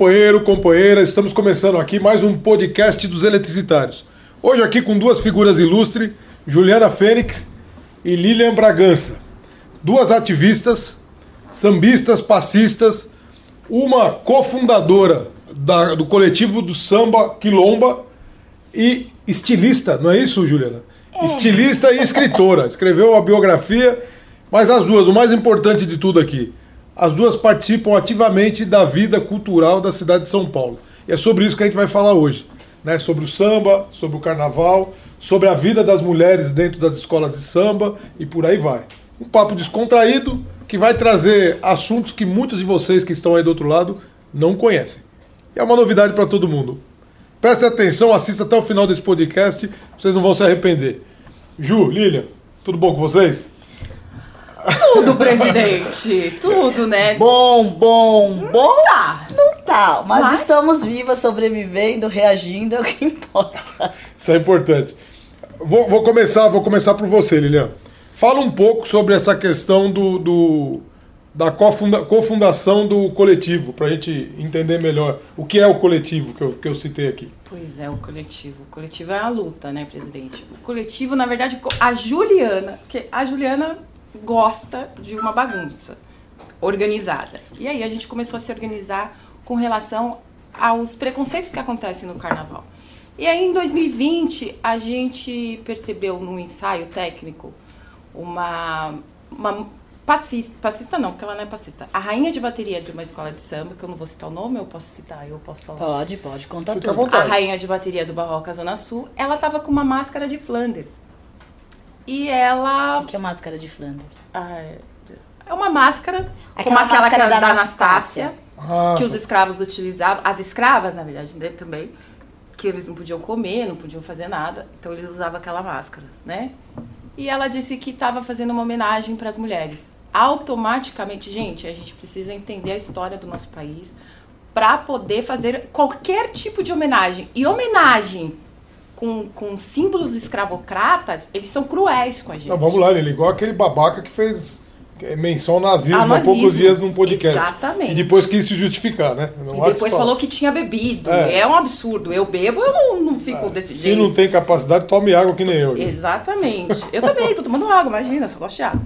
companheiro, companheira, estamos começando aqui mais um podcast dos eletricitários. Hoje aqui com duas figuras ilustres, Juliana Fênix e Lilian Bragança. Duas ativistas, sambistas, passistas, uma cofundadora da- do coletivo do samba Quilomba e estilista, não é isso, Juliana? Estilista e escritora. Escreveu a biografia, mas as duas, o mais importante de tudo aqui, as duas participam ativamente da vida cultural da cidade de São Paulo. E é sobre isso que a gente vai falar hoje. Né? Sobre o samba, sobre o carnaval, sobre a vida das mulheres dentro das escolas de samba e por aí vai. Um papo descontraído que vai trazer assuntos que muitos de vocês que estão aí do outro lado não conhecem. E é uma novidade para todo mundo. Preste atenção, assista até o final desse podcast, vocês não vão se arrepender. Ju, Lilian, tudo bom com vocês? Tudo, presidente. Tudo, né? Bom, bom, bom. Tá. Não tá, mas, Mas- estamos vivas, sobrevivendo, reagindo, é o que importa. Isso é importante. Vou, vou começar, vou começar por você, Lilian. Fala um pouco sobre essa questão do, do- da cofunda- cofundação do coletivo, para a gente entender melhor o que é o coletivo que eu, que eu citei aqui. Pois é, o coletivo. O coletivo é a luta, né, presidente? O coletivo, na verdade, a Juliana, porque a Juliana gosta de uma bagunça organizada. E aí a gente começou a se organizar com relação aos preconceitos que acontecem no carnaval. E aí em 2020 a gente percebeu num ensaio técnico uma, uma passista, passista não, porque ela não é passista, a rainha de bateria de uma escola de samba, que eu não vou citar o nome, eu posso citar, eu posso falar. Pode, pode, conta Fica tudo. A rainha de bateria do Barroca Zona Sul, ela tava com uma máscara de Flanders. E ela. O que é máscara de Flanders? ah, É uma máscara, como Aquela aquela que máscara era da da Anastácia. Anastácia, Ah, que os escravos utilizavam, as escravas, na verdade, né, também, que eles não podiam comer, não podiam fazer nada, então eles usavam aquela máscara, né? E ela disse que estava fazendo uma homenagem para as mulheres. Automaticamente, gente, a gente precisa entender a história do nosso país para poder fazer qualquer tipo de homenagem. E homenagem com, com símbolos escravocratas, eles são cruéis com a gente. não, vamos lá, Lilian, igual aquele babaca que fez é, menção nazismo Ao há poucos nazismo. dias num podcast. Exatamente. E depois quis se justificar, né? Não E depois se falou que tinha bebido. É. É, um absurdo. Eu bebo, eu não, não fico desse Se jeito. não tem capacidade, tome água que nem eu. Exatamente. Eu também, tô tomando água, imagina, só gosto de água.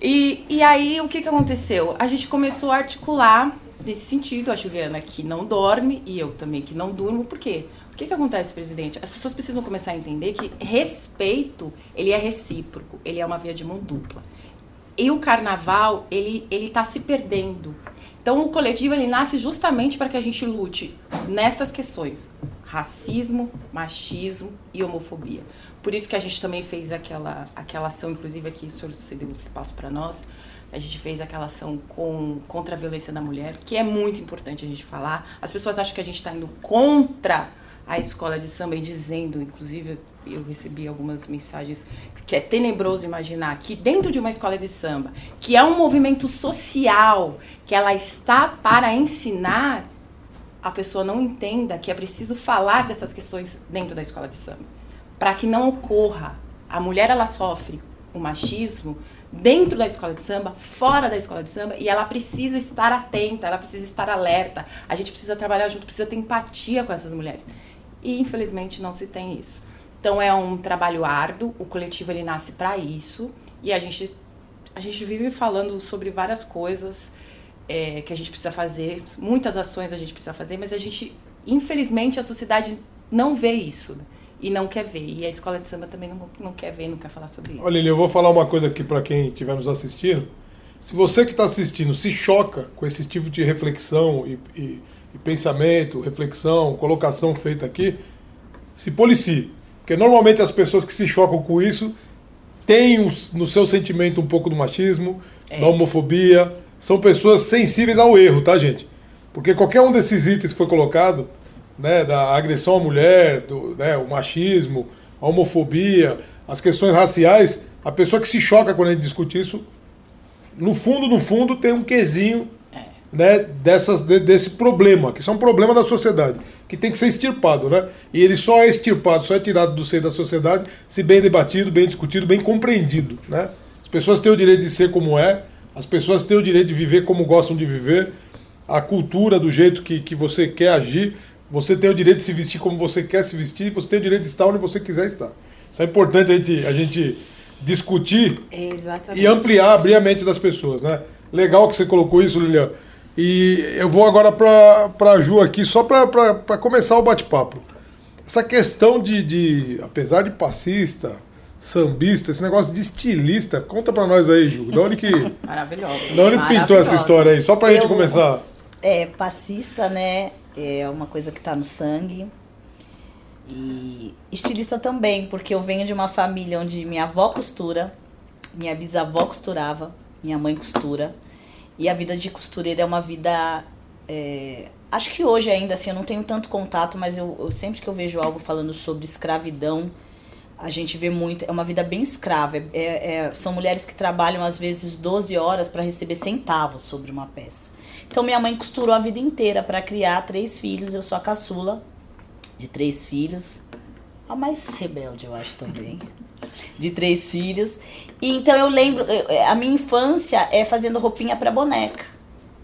E, e aí, o que, que aconteceu? A gente começou a articular nesse sentido, a Juliana que não dorme e eu também que não durmo, por quê? O que, que acontece, presidente? As pessoas precisam começar a entender que respeito, ele é recíproco, ele é uma via de mão dupla. E o carnaval, ele, ele tá se perdendo. Então, o coletivo, ele nasce justamente para que a gente lute nessas questões. Racismo, machismo e homofobia. Por isso que a gente também fez aquela, aquela ação, inclusive aqui o senhor cedeu um espaço para nós, a gente fez aquela ação com, contra a violência da mulher, que é muito importante a gente falar. As pessoas acham que a gente está indo contra a escola de samba e dizendo, inclusive eu recebi algumas mensagens que é tenebroso imaginar que dentro de uma escola de samba, que é um movimento social, que ela está para ensinar, a pessoa não entenda que é preciso falar dessas questões dentro da escola de samba, para que não ocorra. A mulher ela sofre o machismo dentro da escola de samba, fora da escola de samba, e ela precisa estar atenta, ela precisa estar alerta. A gente precisa trabalhar junto, precisa ter empatia com essas mulheres. E infelizmente não se tem isso. Então é um trabalho árduo, o coletivo ele nasce para isso, e a gente a gente vive falando sobre várias coisas é, que a gente precisa fazer, muitas ações a gente precisa fazer, mas a gente, infelizmente, a sociedade não vê isso e não quer ver. E a escola de samba também não, não quer ver, não quer falar sobre isso. Olha, eu vou falar uma coisa aqui para quem estiver nos assistindo. Se você que está assistindo se choca com esse tipo de reflexão e, e- e pensamento, reflexão, colocação feita aqui, se policie. Porque normalmente as pessoas que se chocam com isso têm no seu sentimento um pouco do machismo, É. da homofobia. São pessoas sensíveis ao erro, tá, gente? Porque qualquer um desses itens que foi colocado, né, da agressão à mulher, do, né, o machismo, a homofobia, as questões raciais, a pessoa que se choca quando a gente discute isso, no fundo, no fundo, tem um quesinho né, dessas, de- desse problema, que isso é um problema da sociedade, que tem que ser extirpado, né? E ele só é extirpado, só é tirado do seio da sociedade se bem debatido, bem discutido, bem compreendido, né? As pessoas têm o direito de ser como é, as pessoas têm o direito de viver como gostam de viver, a cultura do jeito que, que você quer agir. Você tem o direito de se vestir como você quer se vestir, você tem o direito de estar onde você quiser estar. Isso é importante a gente, a gente discutir Exatamente. e ampliar, abrir a mente das pessoas, né? Legal que você colocou isso, Lilian. E eu vou agora para a Ju aqui, só para começar o bate-papo. Essa questão de, de, apesar de passista, sambista, esse negócio de estilista, conta para nós aí, Ju. Da onde que, Maravilhosa. da onde pintou essa história aí? Só para a gente começar. É, passista, né? É uma coisa que tá no sangue. E estilista também, porque eu venho de uma família onde minha avó costura, minha bisavó costurava, minha mãe costura. E a vida de costureira é uma vida. é, acho que hoje ainda assim eu não tenho tanto contato, mas eu, eu sempre que eu vejo algo falando sobre escravidão, a gente vê muito. É uma vida bem escrava. É- é- é- são mulheres que trabalham às vezes 12 horas para receber centavos sobre uma peça. Então minha mãe costurou a vida inteira para criar três filhos. Eu sou a caçula de três filhos. A mais rebelde, eu acho também. De três filhos. E então eu lembro, eu- a minha infância é fazendo roupinha para boneca.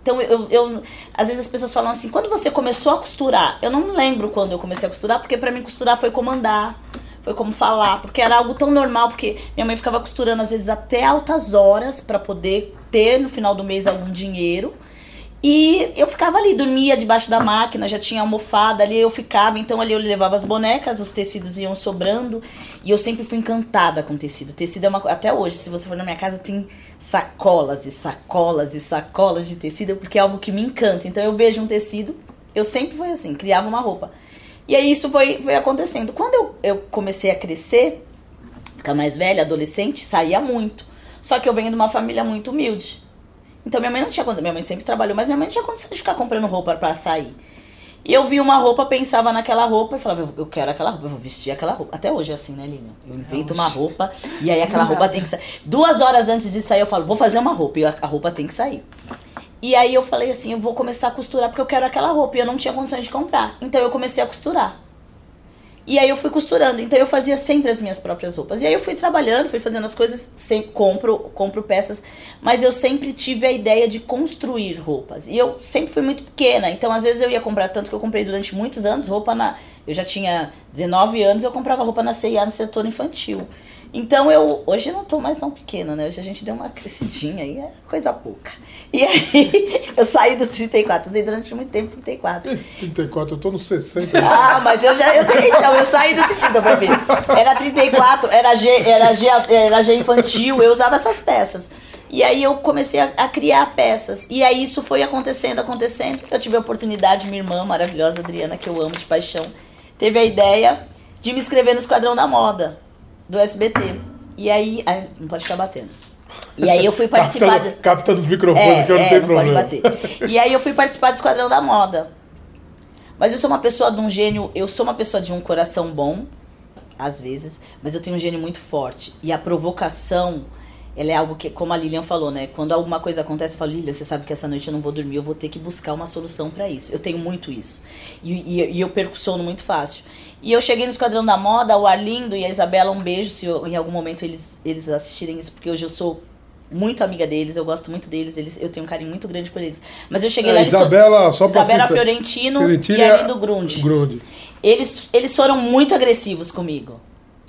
Então eu, eu às vezes as pessoas falam assim, quando você começou a costurar? Eu não lembro quando eu comecei a costurar, porque para mim costurar foi como andar, foi como falar, porque era algo tão normal, porque minha mãe ficava costurando às vezes até altas horas para poder ter no final do mês algum dinheiro. E eu ficava ali, dormia debaixo da máquina, já tinha almofada ali, eu ficava, então ali eu levava as bonecas, os tecidos iam sobrando, e eu sempre fui encantada com tecido. Tecido é uma até hoje, se você for na minha casa, tem sacolas e sacolas e sacolas de tecido, porque é algo que me encanta. Então eu vejo um tecido, eu sempre fui assim, criava uma roupa. E aí isso foi, foi acontecendo. Quando eu, eu comecei a crescer, ficar mais velha, adolescente, saía muito. Só que eu venho de uma família muito humilde. Então minha mãe não tinha condição, minha mãe sempre trabalhou, mas minha mãe não tinha condição de ficar comprando roupa pra sair. E eu vi uma roupa, pensava naquela roupa e falava, eu- quero aquela roupa, eu vou vestir aquela roupa. Até hoje é assim, né, Lilian? Eu invento uma roupa e aí aquela roupa tem que sair. Duas horas antes de sair, eu falo, vou fazer uma roupa e a, a roupa tem que sair. E aí eu falei assim, eu vou começar a costurar porque eu quero aquela roupa e eu não tinha condições de comprar. Então eu comecei a costurar. E aí eu fui costurando, então eu fazia sempre as minhas próprias roupas. E aí eu fui trabalhando, fui fazendo as coisas, sempre compro, compro peças, mas eu sempre tive a ideia de construir roupas. E eu sempre fui muito pequena, então às vezes eu ia comprar tanto que eu comprei durante muitos anos roupa na, eu já tinha 19 anos, eu comprava roupa na C&A no setor infantil. Então eu hoje eu não tô mais tão pequena, né? Hoje a gente deu uma crescidinha aí, é coisa pouca. E aí eu saí dos 34, usei durante muito tempo 34. 34, eu tô no 60. Ah, mas eu já. Eu, então, eu saí do 30 pra ver. Era 34, era G, era, G, era G infantil, eu usava essas peças. E aí eu comecei a, a criar peças. E aí isso foi acontecendo, acontecendo. Eu tive a oportunidade, minha irmã maravilhosa, Adriana, que eu amo de paixão, teve a ideia de me inscrever no Esquadrão da Moda do SBT. E aí. ai, não pode ficar batendo. E aí eu fui participar. Capta, do- capta dos microfones, que eu não é, tenho não problema. pode bater. E aí eu fui participar do Esquadrão da Moda. Mas eu sou uma pessoa de um gênio, eu sou uma pessoa de um coração bom, às vezes, mas eu tenho um gênio muito forte. E a provocação, ela é algo que, como a Lilian falou, né? Quando alguma coisa acontece, eu falo, Lilian, você sabe que essa noite eu não vou dormir, eu vou ter que buscar uma solução pra isso. Eu tenho muito isso. E, e- e eu perco sono muito fácil. E eu cheguei no Esquadrão da Moda, o Arlindo e a Isabela, um beijo, se eu- em algum momento eles, eles assistirem isso, porque hoje eu sou muito amiga deles, eu gosto muito deles, eles, eu tenho um carinho muito grande por eles. Mas eu cheguei lá É, so- Isabela, só pra Isabela citar- Fiorentino, Fiorentino e Arlindo Grunde. Grunde. Eles, eles foram muito agressivos comigo.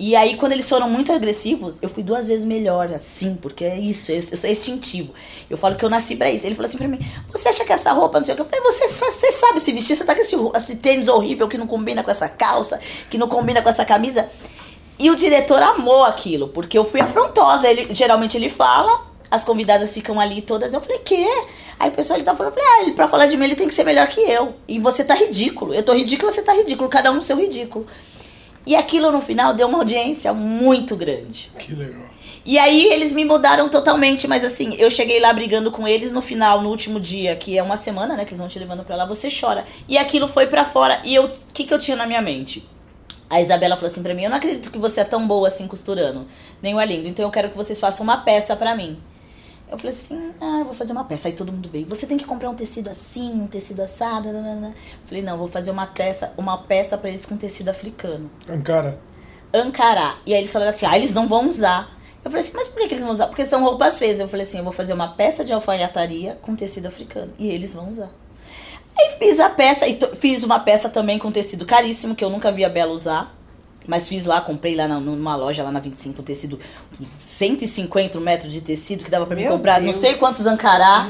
E aí, quando eles foram muito agressivos, eu fui duas vezes melhor, assim, porque é isso, eu, eu sou instintivo. Eu falo que eu nasci pra isso. Ele falou assim pra mim: Você acha que essa roupa, não sei o que? Eu falei: Você, você sabe se vestir? Você tá com esse, esse tênis horrível que não combina com essa calça, que não combina com essa camisa. E o diretor amou aquilo, porque eu fui afrontosa. Ele, geralmente ele fala, as convidadas ficam ali todas. Eu falei, quê? Aí o pessoal ele tá falando, ah, ele, pra falar de mim ele tem que ser melhor que eu. E você tá ridículo. Eu tô ridículo, você tá ridículo. Cada um no seu ridículo. E aquilo no final deu uma audiência muito grande. Que legal. E aí eles me mudaram totalmente, mas assim, eu cheguei lá brigando com eles no final, no último dia, que é uma semana, né, que eles vão te levando pra lá, você chora. E aquilo foi pra fora. E eu, o que que eu tinha na minha mente? A Isabela falou assim pra mim: Eu não acredito que você é tão boa assim costurando, nem o Arlindo, então eu quero que vocês façam uma peça pra mim. Eu falei assim: Ah, eu vou fazer uma peça. Aí todo mundo veio: Você tem que comprar um tecido assim, um tecido assado. nananã." Eu falei: Não, vou fazer uma peça, uma peça pra eles com tecido africano. Ankara. Ancará. E aí eles falaram assim: Ah, eles não vão usar. Eu falei assim: Mas por que, que eles vão usar? Porque são roupas feias. Eu falei assim: Eu vou fazer uma peça de alfaiataria com tecido africano. E eles vão usar. Aí fiz a peça, e fiz uma peça também com tecido caríssimo, que eu nunca vi a Bela usar. Mas fiz lá, comprei lá na- numa loja lá na 25 um tecido, 150 metros de tecido que dava pra mim Meu comprar, Deus. não sei quantos ancará.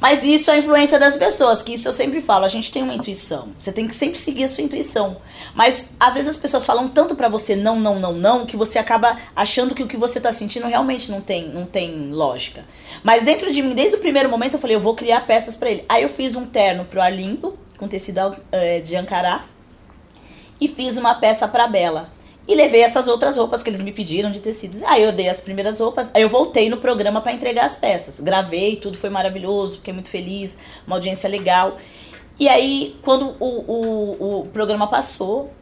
Mas isso é a influência das pessoas, que isso eu sempre falo, a gente tem uma intuição. Você tem que sempre seguir a sua intuição. Mas às vezes as pessoas falam tanto pra você não, não, não, não, que você acaba achando que o que você tá sentindo realmente não tem, não tem lógica. Mas dentro de mim, desde o primeiro momento, eu falei, eu vou criar peças pra ele. Aí eu fiz um terno pro Arlindo, com tecido eh, de ancará, e fiz uma peça pra Bela. E levei essas outras roupas que eles me pediram de tecidos. Aí eu dei as primeiras roupas, aí eu voltei no programa pra entregar as peças. Gravei, tudo foi maravilhoso, fiquei muito feliz, uma audiência legal. E aí, quando o, o, o programa passou,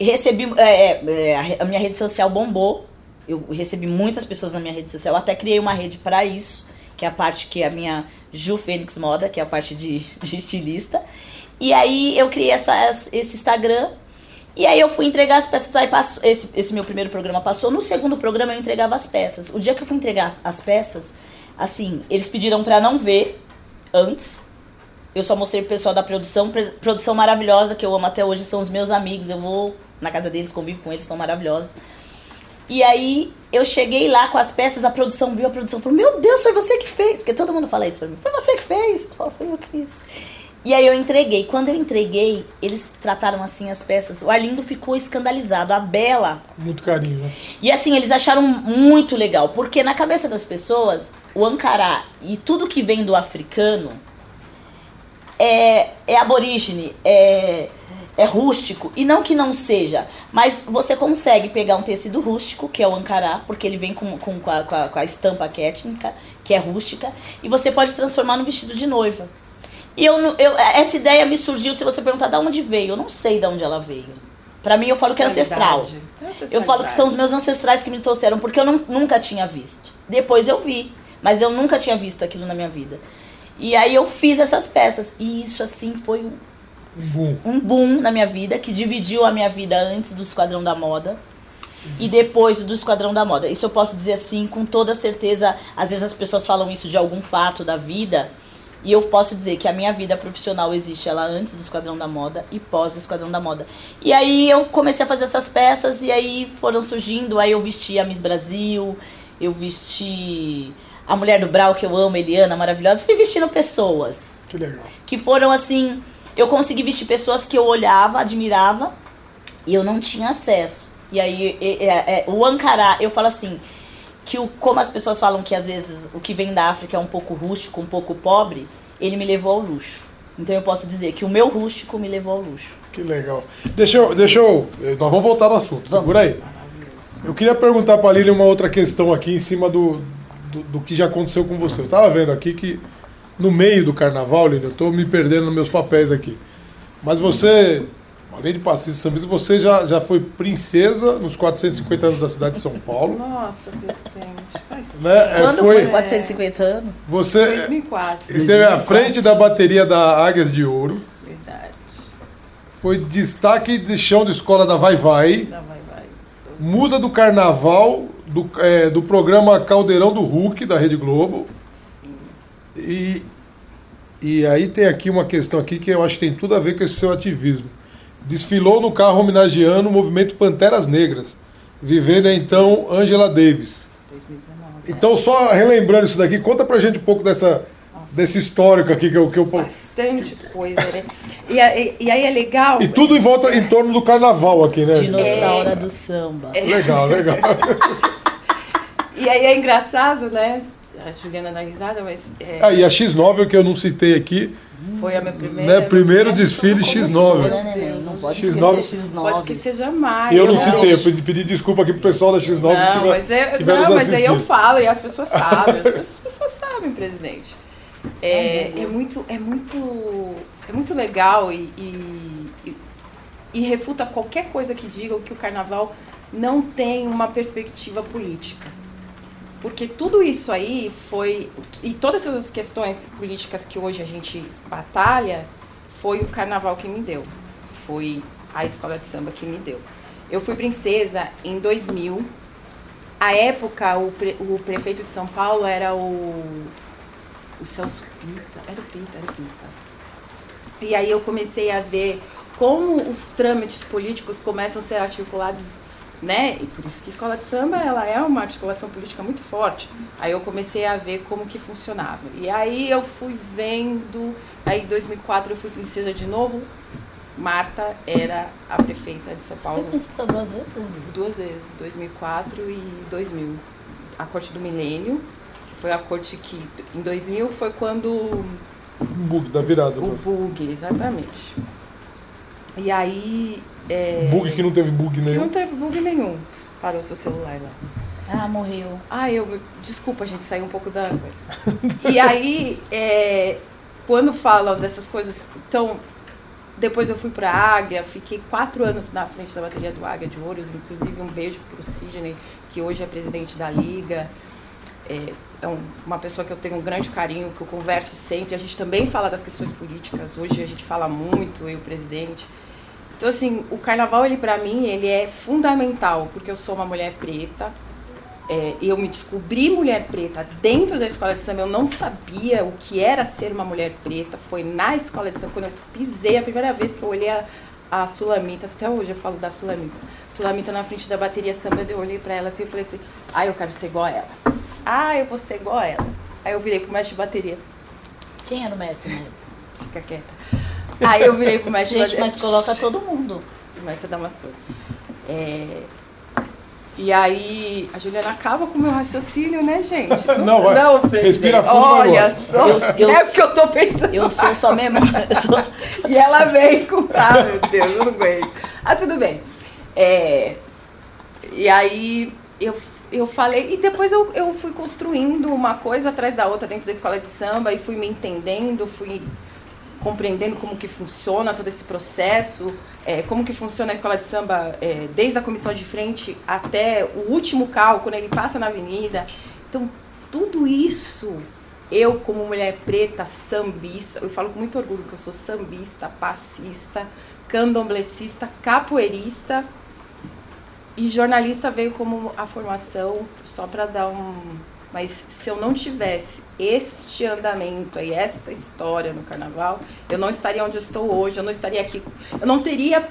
recebi. é, é, a re- a minha rede social bombou. Eu recebi muitas pessoas na minha rede social. Eu até criei uma rede pra isso, que é a parte que é a minha Ju Fênix Moda, que é a parte de, de estilista. E aí eu criei essa, esse Instagram. E aí eu fui entregar as peças, aí passou, esse, esse meu primeiro programa passou. No segundo programa eu entregava as peças. O dia que eu fui entregar as peças, assim, eles pediram pra não ver antes. Eu só mostrei pro pessoal da produção, produção maravilhosa que eu amo até hoje, são os meus amigos. Eu vou na casa deles, convivo com eles, são maravilhosos. E aí eu cheguei lá com as peças, a produção viu, a produção falou: Meu Deus, foi você que fez. Porque todo mundo fala isso pra mim: Foi você que fez. Eu falo, Foi eu que fiz. E aí eu entreguei. Quando eu entreguei, eles trataram assim as peças. O Arlindo ficou escandalizado. A Bela Muito carinho, né? e assim, eles acharam muito legal, porque na cabeça das pessoas, o Ancará e tudo que vem do africano é, é aborígene, é, é rústico. E não que não seja, mas você consegue pegar um tecido rústico, que é o Ancará, porque ele vem com, com, com, a, com, a, com a estampa étnica, que é rústica, e você pode transformar no vestido de noiva. E eu, não- eu, essa ideia me surgiu, se você perguntar de onde veio, eu não sei de onde ela veio. Pra mim, eu falo que é ancestral. Eu falo que são os meus ancestrais que me trouxeram, porque eu não- nunca tinha visto. Depois eu vi, mas eu nunca tinha visto aquilo na minha vida. E aí eu fiz essas peças. E isso, assim, foi um, Boom. um boom na minha vida, que dividiu a minha vida antes do Esquadrão da Moda e depois do Esquadrão da Moda. Isso eu posso dizer assim, com toda certeza. Às vezes as pessoas falam isso de algum fato da vida. E eu posso dizer que a minha vida profissional existe ela antes do Esquadrão da Moda e pós o Esquadrão da Moda. E aí eu comecei a fazer essas peças e aí foram surgindo. Aí eu vesti a Miss Brasil, eu vesti a Mulher do Brau, que eu amo, Eliana, maravilhosa. Fui vestindo pessoas Que legal. que foram assim. Eu consegui vestir pessoas que eu olhava, admirava e eu não tinha acesso. E aí e- e- é, o Ancará, eu falo assim, que o, como as pessoas falam que às vezes o que vem da África é um pouco rústico, um pouco pobre, ele me levou ao luxo. Então eu posso dizer que o meu rústico me levou ao luxo. Que legal. Deixa eu. Deixa eu nós vamos voltar no assunto. Segura aí. Eu queria perguntar pra Lili uma outra questão aqui em cima do, do, do que já aconteceu com você. Eu tava vendo aqui que no meio do carnaval, Lili, eu tô me perdendo nos meus papéis aqui. Mas você, além de passista sambista, você já, já foi princesa nos 450 anos da cidade de São Paulo. Nossa, presidente. Faz Né? É, Quando foi, foi 450 anos? Você 2004. esteve à frente da bateria da Águias de Ouro. Verdade. Foi destaque de chão de escola da Vai Vai. Não, vai, vai. Musa do Carnaval, do, é, do programa Caldeirão do Hulk, da Rede Globo. E, e aí tem aqui uma questão aqui que eu acho que tem tudo a ver com esse seu ativismo. Desfilou no carro homenageando o movimento Panteras Negras, vivendo então Angela Davis. 2019. Então, só relembrando isso daqui, conta pra gente um pouco dessa, desse histórico aqui que eu... Que eu Bastante coisa, né? E, e- e aí é legal. e tudo em volta, em torno do carnaval aqui, né? Dinossauro do samba. Legal, legal. E aí é engraçado, né? A Juliana dá risada, mas é, Ah, e a X9 que eu não citei aqui, foi a minha primeira. né, primeiro desfile como X9. sou, Né, né, né? Não pode X9. esquecer X9. Pode esquecer jamais. E eu não Não, citei, eu pedi, pedi desculpa aqui pro pessoal da X9 que Não, tiver- mas, é, tiver não, mas aí eu falo e as pessoas sabem. As pessoas sabem, presidente. É, é muito, é muito, é muito legal e, e, e- e refuta qualquer coisa que diga que o carnaval não tem uma perspectiva política. Porque tudo isso aí foi. E todas essas questões políticas que hoje a gente batalha, foi o carnaval que me deu. Foi a escola de samba que me deu. Eu fui princesa em 2000. A época, o, pre- o prefeito de São Paulo era o. O Celso Pita. Era o Pita, era o Pita. E aí eu comecei a ver como os trâmites políticos começam a ser articulados, né? E por isso que a escola de samba ela é uma articulação política muito forte. Aí eu comecei a ver como que funcionava. E aí eu fui vendo, aí em 2004 eu fui princesa de novo. Marta era a prefeita de São Paulo. Foi princesa duas vezes? Duas vezes, 2004 e 2000. A corte do milênio, que foi a corte que em 2000 foi quando Um bug da virada. o né? bug, exatamente. E aí. É, Bug que não teve bug que nenhum. não teve bug nenhum. Parou seu celular lá. Ah, morreu. Ah, eu. Desculpa, gente, saiu um pouco da coisa. E aí, é, quando falam dessas coisas. Então, depois eu fui pra Águia, fiquei quatro anos na frente da bateria do Águia de Ouros, inclusive um beijo pro Sidney, que hoje é presidente da Liga. É, é um- uma pessoa que eu tenho um grande carinho, que eu converso sempre. A gente também fala das questões políticas. Hoje a gente fala muito, eu e o presidente. Então, assim, o carnaval, ele para mim, ele é fundamental, porque eu sou uma mulher preta. É, eu me descobri mulher preta dentro da escola de samba. Eu não sabia o que era ser uma mulher preta. Foi na escola de samba, quando eu pisei, a primeira vez que eu olhei a, a Sulamita, até hoje eu falo da Sulamita. Sulamita na frente da bateria samba, eu olhei pra ela assim e falei assim: ah, eu quero ser igual a ela. Ah, eu vou ser igual a ela. Aí eu virei pro mestre de bateria. Quem era o mestre? Fica quieta. Aí eu virei pro mestre Gente, mas coloca todo mundo. Começa a dar umas todas. É... E aí, a Juliana acaba com o meu raciocínio, né, gente? Não, vai. presidente. Respira fundo, Olha só, Eu- eu- é o que eu tô pensando. Eu sou só memória. sou- E ela vem com. Ah, meu Deus, eu não aguento. Ah, tudo bem. É... E aí, eu, eu falei. E depois eu, eu fui construindo uma coisa atrás da outra dentro da escola de samba e fui me entendendo, fui compreendendo como que funciona todo esse processo, é, como que funciona a escola de samba é, desde a comissão de frente até o último carro, quando ele passa na avenida. Então, tudo isso, eu como mulher preta, sambista, eu falo com muito orgulho que eu sou sambista, passista, candomblessista, capoeirista e jornalista veio como a formação só para dar um. Mas se eu não tivesse este andamento e esta história no carnaval, eu não estaria onde eu estou hoje, eu não estaria aqui, eu não teria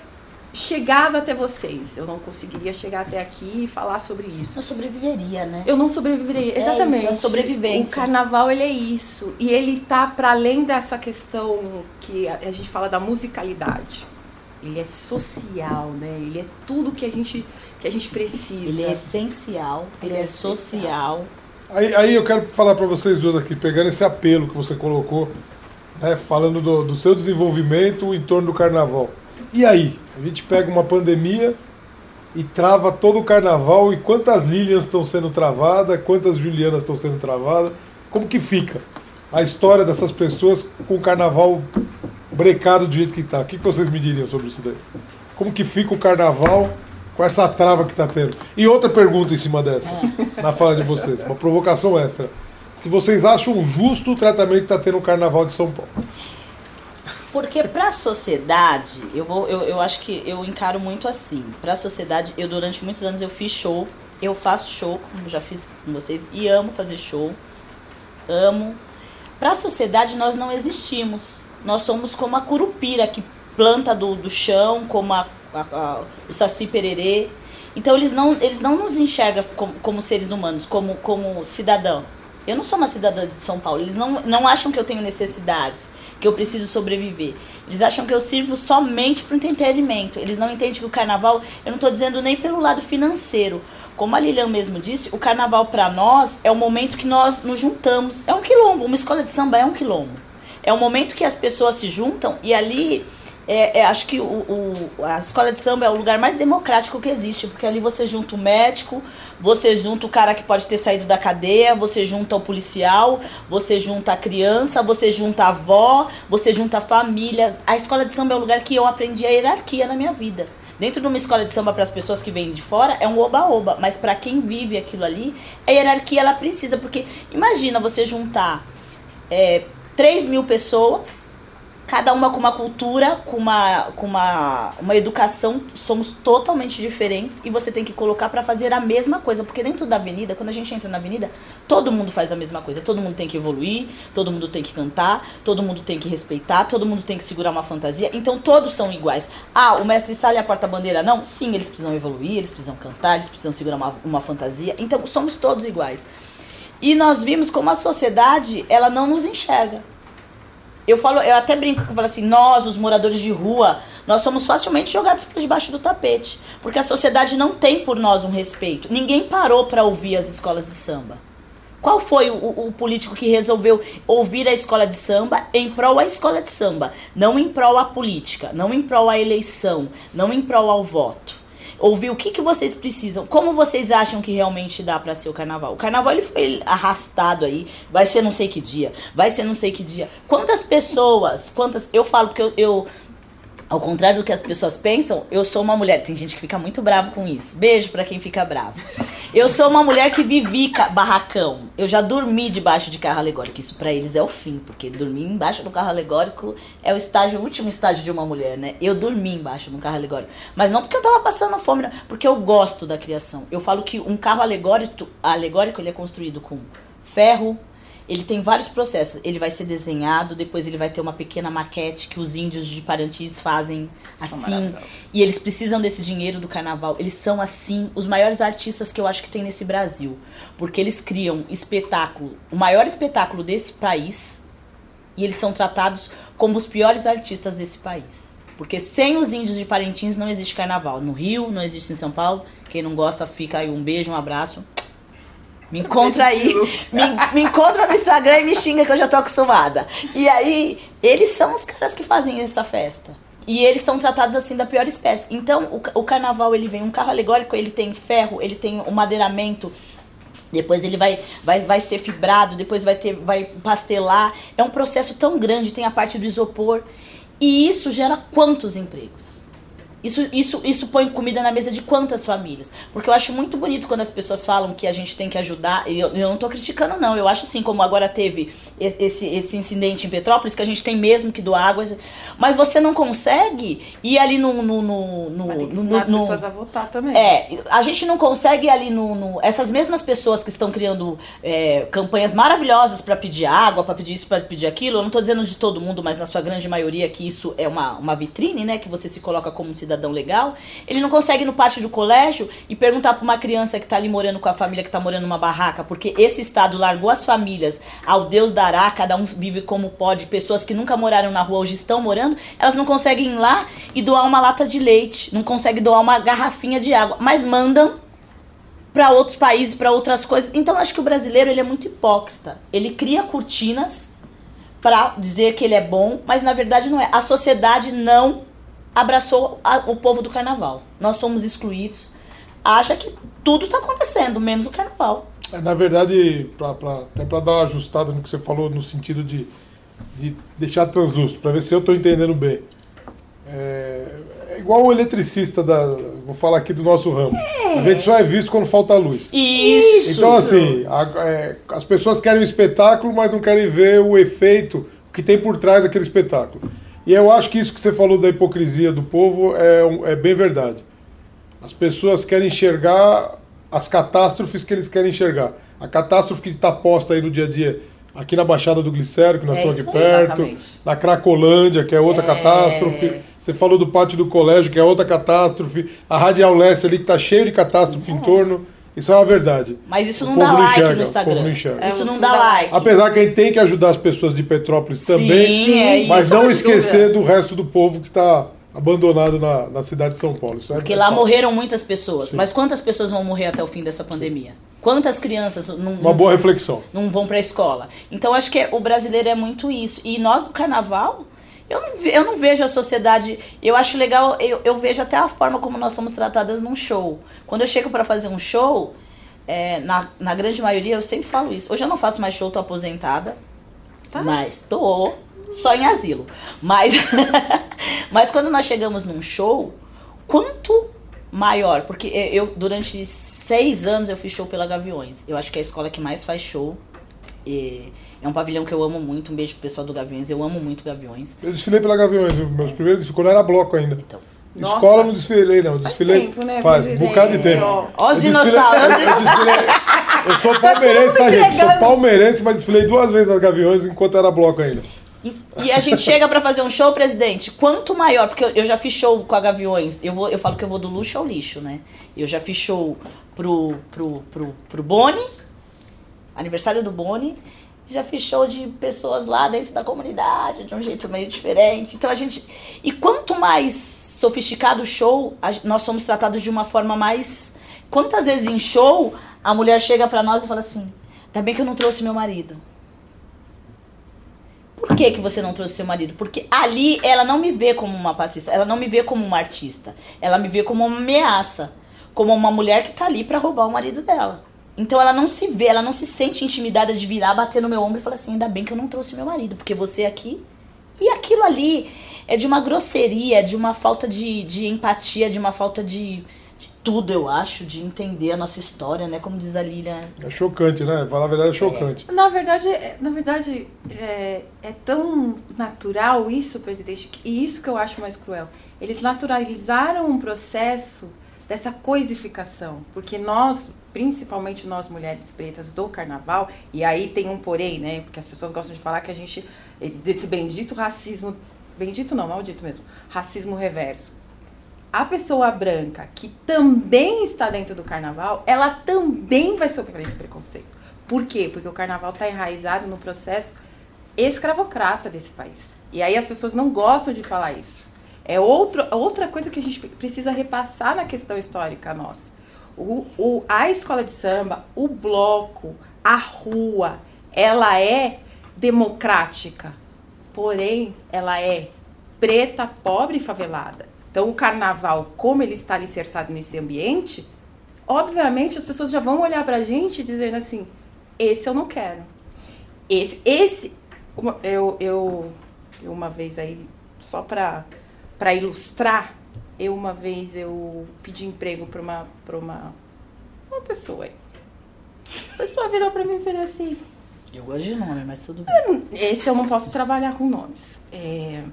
chegado até vocês, eu não conseguiria chegar até aqui e falar sobre isso. Eu sobreviveria, né? Eu não sobreviveria, É exatamente. isso, é sobrevivência. O carnaval ele é isso e ele tá para além dessa questão que a, a gente fala da musicalidade. Ele é social, né? Ele é tudo que a gente que a gente precisa. Ele é essencial, ele Ele é é social. Aí, aí eu quero falar para vocês dois aqui, pegando esse apelo que você colocou, né, falando do, do seu desenvolvimento em torno do carnaval. E aí? A gente pega uma pandemia e trava todo o carnaval e quantas Lilians estão sendo travadas, quantas Julianas estão sendo travadas, como que fica a história dessas pessoas com o carnaval brecado do jeito que está? O que que vocês me diriam sobre isso daí? Como que fica o carnaval com essa trava que está tendo? E outra pergunta em cima dessa, na fala de vocês, uma provocação extra. Se vocês acham justo o tratamento que está tendo o carnaval de São Paulo. Porque pra sociedade, eu vou, eu, eu acho que eu encaro muito assim. Pra sociedade, eu durante muitos anos eu fiz show, eu faço show, como já fiz com vocês, e amo fazer show. Amo. Pra sociedade nós não existimos. Nós somos como a curupira que planta do, do chão, como a, a- a- o saci pererê. Então eles não, eles não nos enxergam como, como seres humanos, como, como cidadão. Eu não sou uma cidadã de São Paulo. Eles não, não acham que eu tenho necessidades, que eu preciso sobreviver. Eles acham que eu sirvo somente para o entretenimento. Eles não entendem que o carnaval, eu não estou dizendo nem pelo lado financeiro. Como a Lilian mesmo disse, o carnaval para nós é o momento que nós nos juntamos. É um quilombo, uma escola de samba é um quilombo. É o momento que as pessoas se juntam e ali é, é, acho que o, o- a escola de samba é o lugar mais democrático que existe, porque ali você junta o médico, você junta o cara que pode ter saído da cadeia, você junta o policial, você junta a criança, você junta a avó, você junta a família. A escola de samba é o lugar que eu aprendi a hierarquia na minha vida. Dentro de uma escola de samba para as pessoas que vêm de fora é um oba-oba, mas para quem vive aquilo ali, a hierarquia ela precisa, porque imagina você juntar é, 3 mil pessoas cada uma com uma cultura, com uma, com uma, uma educação, somos totalmente diferentes e você tem que colocar para fazer a mesma coisa, porque dentro da avenida, quando a gente entra na avenida, todo mundo faz a mesma coisa, todo mundo tem que evoluir, todo mundo tem que cantar, todo mundo tem que respeitar, todo mundo tem que segurar uma fantasia, então todos são iguais. Ah, o mestre sala e a porta-bandeira não? Sim, eles precisam evoluir, eles precisam cantar, eles precisam segurar uma, uma fantasia, então somos todos iguais. E nós vimos como a sociedade, ela não nos enxerga. Eu falo, eu até brinco que eu falo assim, nós, os moradores de rua, nós somos facilmente jogados por debaixo do tapete, porque a sociedade não tem por nós um respeito. Ninguém parou para ouvir as escolas de samba. Qual foi o, o, político que resolveu ouvir a escola de samba em prol à escola de samba, não em prol à política, não em prol à eleição, não em prol ao voto? Ouvir o que, que vocês precisam, como vocês acham que realmente dá para ser o carnaval. O carnaval ele foi arrastado aí, vai ser não sei que dia, vai ser não sei que dia. Quantas pessoas, quantas. Eu falo porque eu, eu ao contrário do que as pessoas pensam, eu sou uma mulher. Tem gente que fica muito bravo com isso. Beijo para quem fica bravo. Eu sou uma mulher que vivi barracão. Eu já dormi debaixo de carro alegórico. Isso para eles é o fim, porque dormir embaixo do carro alegórico é o estágio, o último estágio de uma mulher, né? Eu dormi embaixo do carro alegórico. Mas não porque eu tava passando fome, não, porque eu gosto da criação. Eu falo que um carro alegórico, alegórico ele é construído com ferro, ele tem vários processos. Ele vai ser desenhado, depois ele vai ter uma pequena maquete que os índios de Parantis fazem assim. E eles precisam desse dinheiro do carnaval. Eles são, assim, os maiores artistas que eu acho que tem nesse Brasil. Porque eles criam espetáculo, o maior espetáculo desse país. E eles são tratados como os piores artistas desse país. Porque sem os índios de Parintins não existe carnaval. No Rio, não existe em São Paulo. Quem não gosta, fica aí um beijo, um abraço. Me encontra aí, me, me encontra no Instagram e me xinga que eu já tô acostumada. E aí, eles são os caras que fazem essa festa. E eles são tratados assim da pior espécie. Então, o, o carnaval, ele vem um carro alegórico, ele tem ferro, ele tem o um madeiramento, depois ele vai, vai, vai ser fibrado, depois vai ter vai pastelar. É um processo tão grande, tem a parte do isopor. E isso gera quantos empregos? Isso, isso, isso põe comida na mesa de quantas famílias? Porque eu acho muito bonito quando as pessoas falam que a gente tem que ajudar. Eu, eu não estou criticando, não. Eu acho assim, como agora teve esse, esse incidente em Petrópolis, que a gente tem mesmo que doar água. Mas você não consegue ir ali no. no, no, no, Vai ter que no, ensinar as no- pessoas a votar também. é, a gente não consegue ir ali no, no- Essas mesmas pessoas que estão criando é, campanhas maravilhosas para pedir água, para pedir isso, para pedir aquilo. Eu não tô dizendo de todo mundo, mas na sua grande maioria que isso é uma, uma vitrine, né? Que você se coloca como um cidadão legal. Ele não consegue ir no pátio do colégio e perguntar para uma criança que tá ali morando com a família, que tá morando numa barraca, porque esse estado largou as famílias ao Deus dará, cada um vive como pode. Pessoas que nunca moraram na rua hoje estão morando, elas não conseguem ir lá e doar uma lata de leite, não conseguem doar uma garrafinha de água, mas mandam para outros países, para outras coisas. Então acho que o brasileiro ele é muito hipócrita. Ele cria cortinas para dizer que ele é bom, mas na verdade não é. A sociedade não abraçou a- o povo do carnaval. Nós somos excluídos. Acha que tudo está acontecendo, menos o carnaval. É, na verdade, pra, pra- até para dar uma ajustada no que você falou, no sentido de, de deixar translúcido, para ver se eu estou entendendo bem. É, é igual o eletricista da. Vou falar aqui do nosso ramo. A gente só é visto quando falta luz. Isso. Então, assim, a- é, as pessoas querem um espetáculo, mas não querem ver o efeito que tem por trás daquele espetáculo. E eu acho que isso que você falou da hipocrisia do povo é, é bem verdade. As pessoas querem enxergar as catástrofes que eles querem enxergar. A catástrofe que está posta aí no dia a dia, aqui na Baixada do Glicério, que nós É estamos aqui perto, exatamente. na Cracolândia, que é outra É. catástrofe. Você falou do pátio do colégio, que é outra catástrofe. A Radial Leste ali, que está cheio de catástrofe em torno. Isso é uma verdade. Mas isso O não dá não like enxerga, no Instagram. não enxerga. É, Isso isso não não dá dá like. Apesar que a gente tem que ajudar as pessoas de Petrópolis também, Sim, é isso. mas não esquecer do resto do povo que está abandonado na, na cidade de São Paulo. Isso é- Porque é lá fato. morreram muitas pessoas. Sim. Mas quantas pessoas vão morrer até o fim dessa pandemia? Quantas crianças não, Uma não- boa reflexão. não vão pra escola? Então acho que o brasileiro é muito isso. E nós do carnaval, eu não, eu não vejo a sociedade. Eu acho legal, eu, eu vejo até a forma como nós somos tratadas num show. Quando eu chego pra fazer um show, é, na, na grande maioria eu sempre falo isso. Hoje eu não faço mais show, tô aposentada. Tá. Mas tô só em asilo. Mas, mas quando nós chegamos num show, quanto maior? Porque eu, durante seis anos, eu fiz show pela Gaviões. Eu acho que é a escola que mais faz show. É, é um pavilhão que eu amo muito. Um beijo pro pessoal do Gaviões. Eu amo muito Gaviões. Eu desfilei pela Gaviões, viu? meus primeiros quando era bloco ainda. Então. Nossa. Escola não desfilei, não. Desfilei. tempo, né, Faz, um bocado de tempo. Ó. Ó os dinossauros. Eu, desfilei- eu sou palmeirense, mundo tá, gente? Sou palmeirense, mas desfilei duas vezes nas Gaviões enquanto era bloco ainda. E, e a gente chega pra fazer um show, presidente. Quanto maior, porque eu, eu já fiz show com a Gaviões. Eu, vou, eu falo que eu vou do luxo ao lixo, né? Eu já fiz show pro, pro, pro, pro Boni, aniversário do Boni. Já fiz show de pessoas lá dentro da comunidade, de um jeito meio diferente. Então a gente. E quanto mais sofisticado o show, a nós somos tratados de uma forma mais. Quantas vezes em show a mulher chega pra nós e fala assim: ainda bem que eu não trouxe meu marido. Por que, que você não trouxe seu marido? Porque ali ela não me vê como uma passista, ela não me vê como uma artista. Ela me vê como uma ameaça, como uma mulher que tá ali pra roubar o marido dela. Então ela não se vê, ela não se sente intimidada de virar, bater no meu ombro e falar assim: ainda bem que eu não trouxe meu marido, porque você aqui. E aquilo ali é de uma grosseria, de uma falta de, de empatia, de uma falta de tudo, eu acho, de entender a nossa história, né? Como diz a Lilian. É chocante, né? Falar a verdade é chocante. Na verdade, é- na verdade é, é tão natural isso, presidente, e isso que eu acho mais cruel. Eles naturalizaram um processo dessa coisificação, porque nós, principalmente nós mulheres pretas do carnaval, e aí tem um porém, né? Porque as pessoas gostam de falar que a gente desse bendito racismo, bendito não, maldito mesmo, racismo reverso. A pessoa branca que também está dentro do carnaval, ela também vai sofrer esse preconceito. Por quê? Porque o carnaval está enraizado no processo escravocrata desse país. E aí as pessoas não gostam de falar isso. É outro, outra coisa que a gente precisa repassar na questão histórica nossa. O, o, a escola de samba, o bloco, a rua, ela é democrática, porém ela é preta, pobre e favelada. Então o carnaval, como ele está alicerçado nesse ambiente, obviamente as pessoas já vão olhar pra gente dizendo assim, esse eu não quero. Esse, esse eu, eu, eu uma vez aí, só pra, pra ilustrar, eu uma vez eu pedi emprego pra uma, pra uma, uma pessoa aí. A pessoa virou pra mim e falou assim, Eu gosto de nome, mas tudo bem. esse eu não posso trabalhar com nomes. É...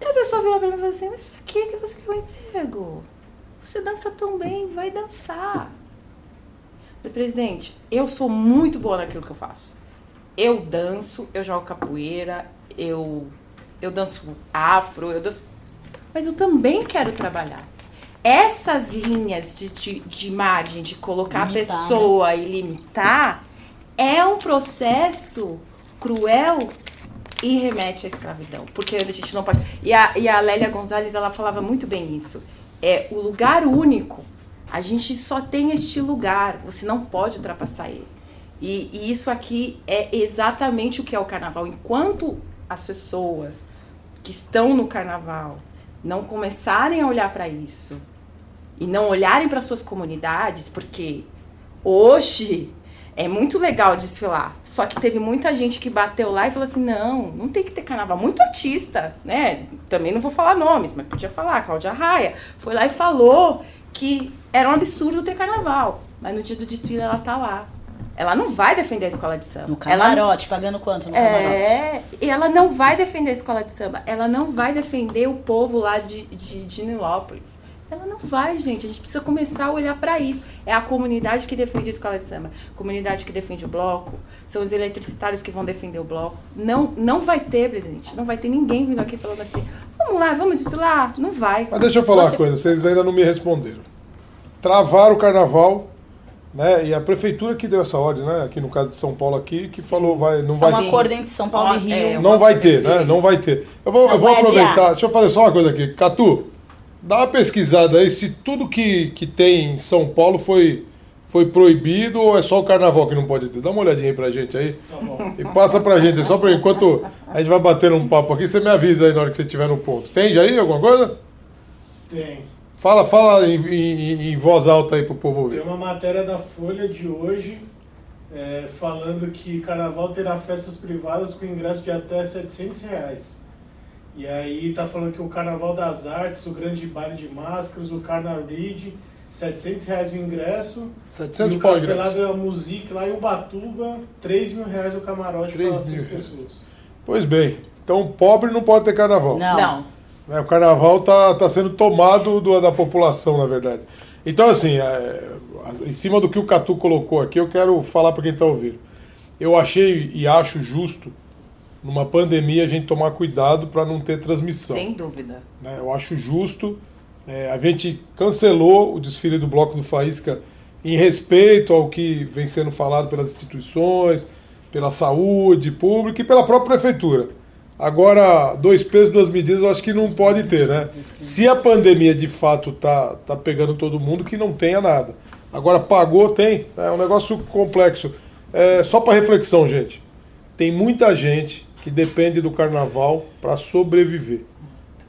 Aí a pessoa virou pra mim e falou assim, mas pra que que você quer um emprego? Você dança tão bem, vai dançar. Eu falei, presidente, eu sou muito boa naquilo que eu faço. Eu danço, eu jogo capoeira, eu, eu danço afro, eu danço... Mas eu também quero trabalhar. Essas linhas de, de, de margem, de colocar Limitar, a pessoa e limitar, é um processo cruel e remete à escravidão. Porque a gente não pode. E a, e a Lélia Gonzalez, ela falava muito bem isso. É o lugar único. A gente só tem este lugar. Você não pode ultrapassar ele. E, e isso aqui é exatamente o que é o carnaval. Enquanto as pessoas que estão no carnaval não começarem a olhar para isso e não olharem para suas comunidades, porque hoje é muito legal desfilar. Só que teve muita gente que bateu lá e falou assim: não, não tem que ter carnaval. Muito artista, né? Também não vou falar nomes, mas podia falar. Cláudia Raia foi lá e falou que era um absurdo ter carnaval. Mas no dia do desfile ela tá lá. Ela não vai defender a escola de samba. No ela camarote, pagando quanto no camarote? é, e ela não vai defender a escola de samba. Ela não vai defender o povo lá de, de, de Nilópolis. Ela não vai, gente. A gente precisa começar a olhar para isso. É a comunidade que defende a escola de samba. Comunidade que defende o bloco. São os eletricitários que vão defender o bloco. Não, não vai ter, presidente. Não vai ter ninguém vindo aqui falando assim: vamos lá, vamos desfilar. Não vai. Mas deixa eu falar Você- uma coisa, vocês ainda não me responderam. Travaram o carnaval, né? E a prefeitura que deu essa ordem, né? Aqui no caso de São Paulo aqui, que falou vai, não É vai um Sim. acordo entre São Paulo e Rio. é, Não vai ter, né? Não vai ter. Eu vou, eu vou aproveitar. adiar. Deixa eu fazer só uma coisa aqui. Catu, dá uma pesquisada aí se tudo que, que tem em São Paulo foi, foi proibido ou é só o carnaval que não pode ter. Dá uma olhadinha aí pra gente aí. E passa pra gente aí, só pra enquanto a gente vai bater um papo aqui, você me avisa aí na hora que você estiver no ponto. Tem já aí alguma coisa? Tem. Fala, fala em, em- em voz alta aí pro povo Tem ver. uma matéria da Folha de hoje é, falando que Carnaval terá festas privadas com ingresso de até 700 reais. E aí tá falando que o Carnaval das Artes, o Grande Baile de Máscaras, o Carnaval 700 reais o ingresso. 700 e o pau ingresso. da Music, lá em Ubatuba, 3 mil reais o camarote 3 para mil essas reais. pessoas. Pois bem, então pobre não pode ter carnaval. Não. Não. né? O carnaval tá, tá sendo tomado do- da população, na verdade. Então, assim, é, em cima do que o Catu colocou aqui, eu quero falar para quem está ouvindo. Eu achei e acho justo, numa pandemia, a gente tomar cuidado para não ter transmissão. Sem dúvida. né? Eu acho justo. É, a gente cancelou o desfile do Bloco do Faísca em respeito ao que vem sendo falado pelas instituições, pela saúde pública e pela própria prefeitura. Agora, dois pesos, duas medidas, eu acho que não pode ter, né? Se a pandemia de fato tá, tá pegando todo mundo, que não tenha nada. Agora, pagou, tem. É um negócio complexo. É, só para reflexão, gente. Tem muita gente que depende do carnaval para sobreviver.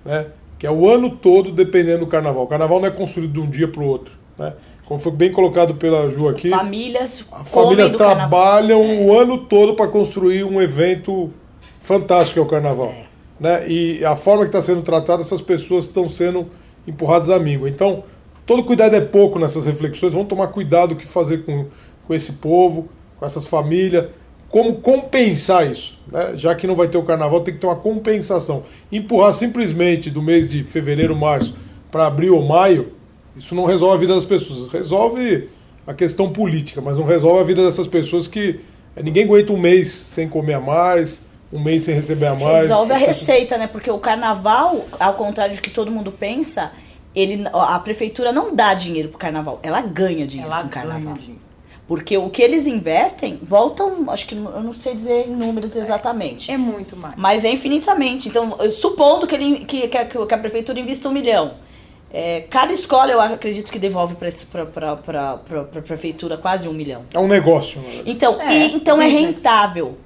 Né? Que é o ano todo dependendo do carnaval. O carnaval não é construído de um dia para o outro. Né? Como foi bem colocado pela Ju aqui. Famílias famílias trabalham o ano todo para construir um evento fantástico que é o carnaval. É. Né? E a forma que está sendo tratada, essas pessoas estão sendo empurradas a míngua. Então, todo cuidado é pouco nessas reflexões. Vamos tomar cuidado o que fazer com, com esse povo, com essas famílias. Como compensar isso? Né? Já que não vai ter o carnaval, tem que ter uma compensação. Empurrar simplesmente do mês de fevereiro, março para abril ou maio, isso não resolve a vida das pessoas. Resolve a questão política, mas não resolve a vida dessas pessoas que eh, ninguém aguenta um mês sem comer a mais, um mês sem receber a mais. Resolve a receita, né? Porque o carnaval, ao contrário do que todo mundo pensa, ele, a prefeitura não dá dinheiro pro carnaval, ela ganha dinheiro Ela com o carnaval. ganha dinheiro. Porque o que eles investem, voltam, acho que eu não sei dizer em números exatamente. É muito mais. Mas é infinitamente. Então, supondo que, ele, que, que, a, que a prefeitura invista um milhão. é, cada escola, eu acredito que devolve para a prefeitura quase um milhão. É um negócio. verdade. Então É, e- então é rentável.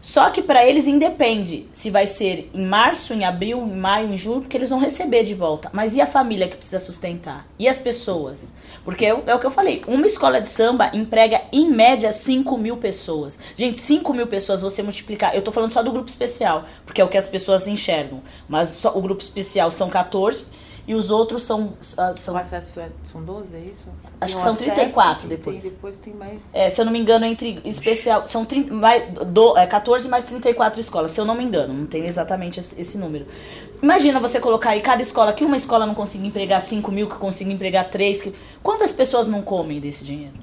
Só que para eles independe se vai ser em março, em abril, em maio, em julho, porque eles vão receber de volta. Mas e a família que precisa sustentar? E as pessoas? Porque é o, é o que eu falei. Uma escola de samba emprega, em média, 5 mil pessoas. Gente, 5 mil pessoas você multiplicar. Eu tô falando só do grupo especial, porque é o que as pessoas enxergam. Mas só, o grupo especial são 14 e os outros são. ah, O são acesso é, são 12, é isso? Acho Tem que são acesso, 34 e depois. Tem, depois tem mais. É, se eu não me engano, entre especial. São 30, mais, do, é, 14 mais 34 escolas, se eu não me engano. Não tenho exatamente esse, esse número. Imagina você colocar aí cada escola, que uma escola não consiga empregar 5 mil, que consiga empregar 3. Que, quantas pessoas não comem desse dinheiro?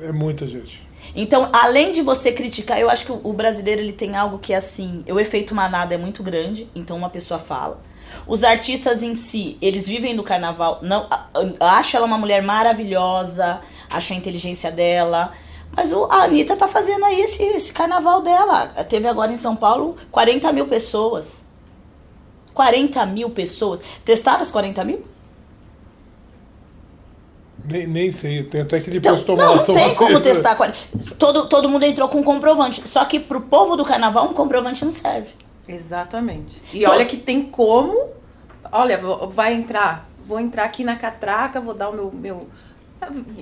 É muita gente. Então, além de você criticar, eu acho que o, o brasileiro ele tem algo que é assim, o efeito manada é muito grande, então uma pessoa fala. Os artistas em si, eles vivem do carnaval, não a- a- acha ela uma mulher maravilhosa, acha a inteligência dela, mas o, a Anitta tá fazendo aí esse, esse carnaval dela. Teve agora em São Paulo 40 mil pessoas. 40 mil pessoas. Testaram as 40 mil? Nem, nem sei, tem até que Então, depois tomar não, não tem como testar. 40. Todo, todo mundo entrou com comprovante. Só que pro povo do carnaval, um comprovante não serve. Exatamente. E Então- olha que tem como. Olha, vai entrar. Vou entrar aqui na catraca, vou dar o meu. meu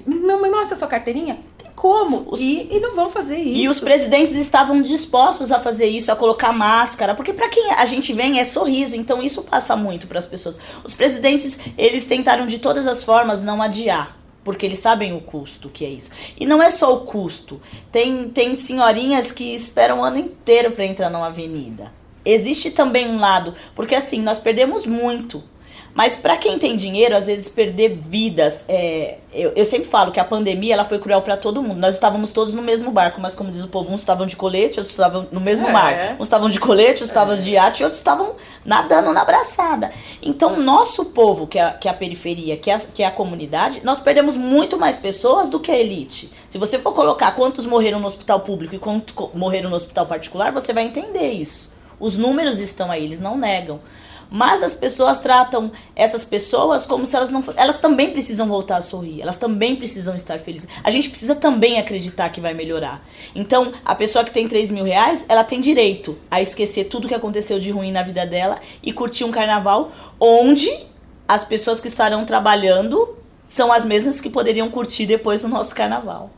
meu, me mostra a sua carteirinha? Tem como. Os- E, e não vão fazer isso. E os presidentes estavam dispostos a fazer isso, a colocar máscara, porque para quem a gente vem é sorriso, então isso passa muito para as pessoas. Os presidentes, eles tentaram de todas as formas não adiar, porque eles sabem o custo que é isso. E não é só o custo. Tem tem senhorinhas que esperam o ano inteiro para entrar numa avenida. Existe também um lado, porque assim, nós perdemos muito. Mas para quem tem dinheiro, às vezes perder vidas, é, eu, eu sempre falo que a pandemia ela foi cruel para todo mundo. Nós estávamos todos no mesmo barco, mas como diz o povo, uns estavam de colete, outros estavam no mesmo É. mar. Uns estavam de colete, outros estavam de iate, outros estavam nadando na braçada. Então, nosso povo, que é, a- que é a periferia, que é a, que é a comunidade, nós perdemos muito mais pessoas do que a elite. Se você for colocar quantos morreram no hospital público e quantos morreram no hospital particular, você vai entender isso. Os números estão aí, eles não negam. Mas as pessoas tratam essas pessoas como se elas não Elas também precisam voltar a sorrir, elas também precisam estar felizes. A gente precisa também acreditar que vai melhorar. Então, a pessoa que tem 3 mil reais, ela tem direito a esquecer tudo que aconteceu de ruim na vida dela e curtir um carnaval onde as pessoas que estarão trabalhando são as mesmas que poderiam curtir depois do nosso carnaval.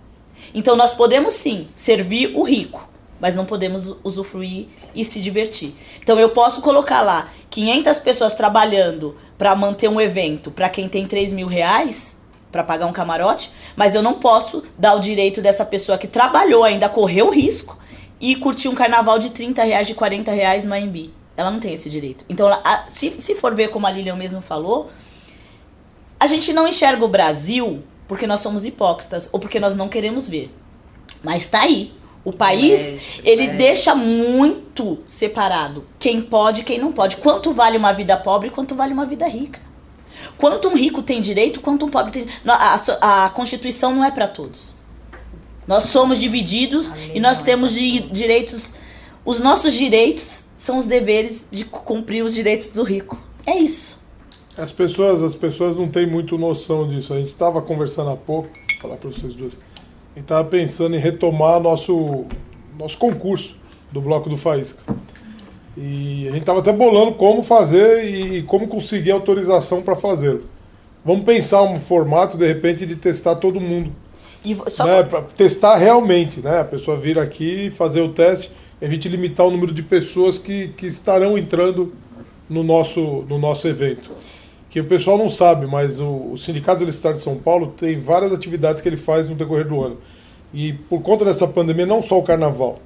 Então, nós podemos sim servir o rico mas não podemos usufruir e se divertir. Então eu posso colocar lá 500 pessoas trabalhando para manter um evento para quem tem 3 mil reais, para pagar um camarote, mas eu não posso dar o direito dessa pessoa que trabalhou, ainda correu risco e curtir um carnaval de 30 reais, de 40 reais no AMB. Ela não tem esse direito. Então, a, se, se for ver como a Lilian mesmo falou, a gente não enxerga o Brasil porque nós somos hipócritas ou porque nós não queremos ver. Mas tá aí. O país, Mexe, ele mexe. deixa muito separado quem pode e quem não pode. Quanto vale uma vida pobre e quanto vale uma vida rica. Quanto um rico tem direito, quanto um pobre tem. A, a, a Constituição não é para todos. Nós somos divididos e nós é temos de direitos. Os nossos direitos são os deveres de cumprir os direitos do rico. É isso. As pessoas, as pessoas não têm muito noção disso. A gente estava conversando há pouco, vou falar para vocês duas. A gente estava pensando em retomar nosso, nosso concurso do Bloco do Faísca. E a gente estava até bolando como fazer e, como conseguir autorização para fazê-lo. Vamos pensar um formato, de repente, de testar todo mundo. E só né, para testar realmente, né? A pessoa vir aqui fazer o teste, e a gente limitar o número de pessoas que, que estarão entrando no nosso, no nosso evento. Que o pessoal não sabe, mas o, o Sindicato Universitário de São Paulo tem várias atividades que ele faz no decorrer do ano. E por conta dessa pandemia, não só o carnaval.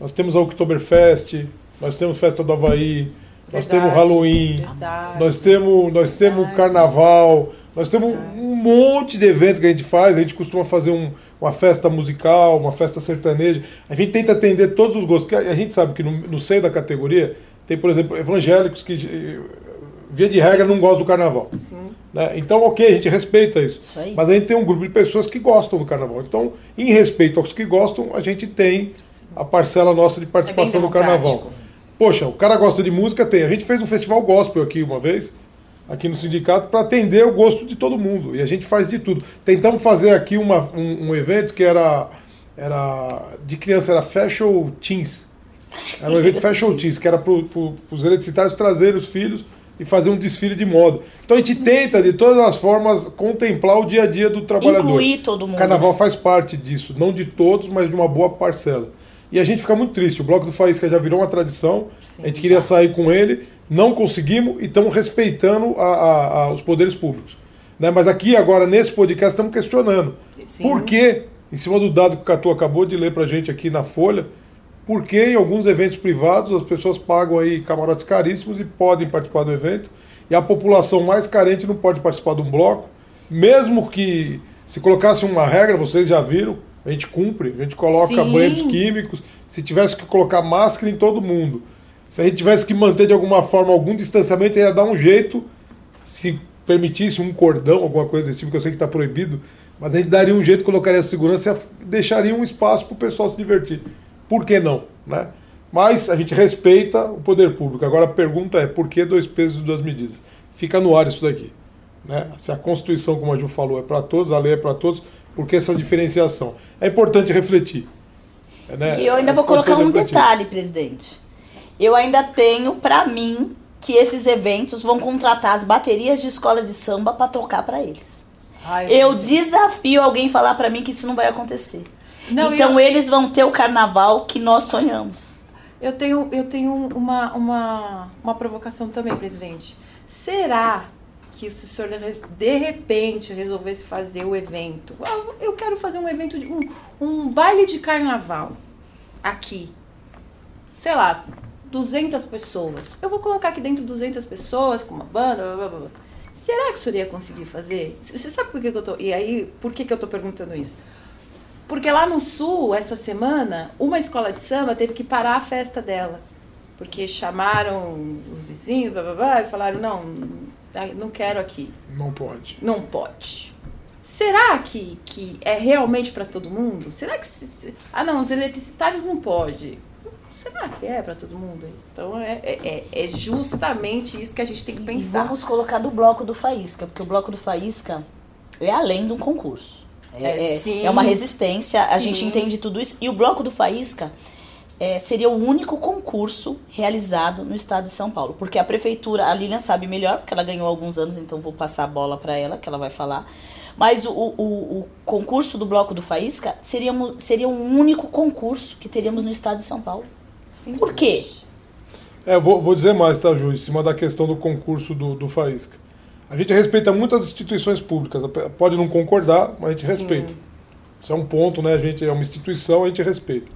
Nós temos a Oktoberfest, nós temos Festa do Havaí, nós Verdade, temos Halloween, verdade. nós temos, nós temos Verdade. carnaval, nós temos um monte de evento que a gente faz. A gente costuma fazer um- uma festa musical, uma festa sertaneja. A gente tenta atender todos os gostos. a gente sabe que no, no seio da categoria tem, por exemplo, evangélicos que, via de regra, não gostam do carnaval. Sim. né? Então, ok, a gente respeita isso. Isso. Mas a gente tem um grupo de pessoas que gostam do carnaval. Então, em respeito aos que gostam, a gente tem a parcela nossa de participação no carnaval. Poxa, o cara gosta de música, tem. A gente fez um festival gospel aqui uma vez, aqui no sindicato, para atender o gosto de todo mundo. E a gente faz de tudo. Tentamos fazer aqui uma- um, um evento que era, era de criança, era Fashion Teens. Era um evento Fashion Teens, que era para os eletricitários trazerem os filhos e fazer um desfile de moda. Então a gente tenta, de todas as formas, contemplar o dia a dia do trabalhador. Incluir todo mundo. Carnaval faz parte disso, não de todos, mas de uma boa parcela. E a gente fica muito triste. O Bloco do Faísca já virou uma tradição. a gente queria sair com ele, não conseguimos e estamos respeitando a- a- a- os poderes públicos. Né? Mas aqui, agora, nesse podcast, estamos questionando. Sim. Por que, em cima do dado que o Catu acabou de ler pra gente aqui na Folha, por que em alguns eventos privados as pessoas pagam aí camarotes caríssimos e podem participar do evento, e a população mais carente não pode participar de um bloco, mesmo que se colocasse uma regra, vocês já viram, a gente cumpre, a gente coloca Sim. banheiros químicos, se tivesse que colocar máscara em todo mundo, se a gente tivesse que manter de alguma forma algum distanciamento, ia dar um jeito, se permitisse um cordão, alguma coisa desse tipo, que eu sei que está proibido, mas a gente daria um jeito, colocaria segurança e deixaria um espaço para o pessoal se divertir. Por que não? Né? Mas a gente respeita o poder público. Agora a pergunta é, por que dois pesos e duas medidas? Fica no ar isso daqui. Né? Se a Constituição, como a Ju falou, é para todos, a lei é para todos, por que essa diferenciação? É importante refletir. né? E eu ainda É vou colocar um refletir. detalhe, presidente. Eu ainda tenho pra mim que esses eventos vão contratar as baterias de escola de samba pra tocar pra eles. Ai, Eu desafio alguém falar pra mim que isso não vai acontecer. Não, então eu- eles vão ter o carnaval que nós sonhamos. Eu tenho, eu tenho uma, uma, uma provocação também, presidente. Será que se o senhor de repente resolvesse fazer o evento? Eu quero fazer um evento de um, um baile de carnaval aqui. Sei lá, 200 pessoas. Eu vou colocar aqui dentro 200 pessoas com uma banda, blá, blá, blá. Será que o senhor ia conseguir fazer? Você sabe por que, que eu tô. E aí, por que, que eu tô perguntando isso? Porque lá no sul, essa semana, uma escola de samba teve que parar a festa dela. Porque chamaram os vizinhos, blá, blá, blá, e falaram, não, não quero aqui. Não pode. Não pode. Será que, que é realmente para todo mundo? Será que... se- se- ah, não, os eletricitários não pode. Será que é para todo mundo? Então, é, é, é justamente isso que a gente tem que E pensar. vamos colocar do bloco do Faísca, porque o bloco do Faísca é além de um concurso. É, É, é- sim. é uma resistência, a gente entende tudo isso. E o bloco do Faísca é, seria o único concurso realizado no estado de São Paulo. Porque a prefeitura, a Lilian sabe melhor, porque ela ganhou alguns anos, então vou passar a bola para ela, que ela vai falar. Mas o, o, o concurso do bloco do Faísca seria, seria o único concurso que teríamos no estado de São Paulo. Sim. Por quê? É, vou, vou dizer mais, tá, Ju, em cima da questão do concurso do, do Faísca. A gente respeita muitas instituições públicas, pode não concordar, mas a gente Sim. respeita. Isso é um ponto, né? A gente é uma instituição, a gente respeita.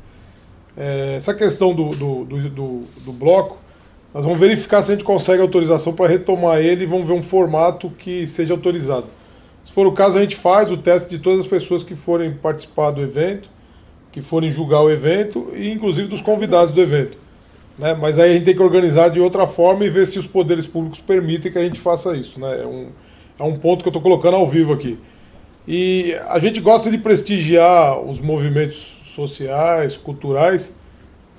É, essa questão do, do, do, do, do bloco, nós vamos verificar se a gente consegue autorização para retomar ele e vamos ver um formato que seja autorizado. Se for o caso, a gente faz o teste de todas as pessoas que forem participar do evento, que forem julgar o evento e inclusive dos convidados do evento. Né? Mas aí a gente tem que organizar de outra forma e ver se os poderes públicos permitem que a gente faça isso. Né? É, um, é um ponto que eu estou colocando ao vivo aqui. E a gente gosta de prestigiar os movimentos sociais, culturais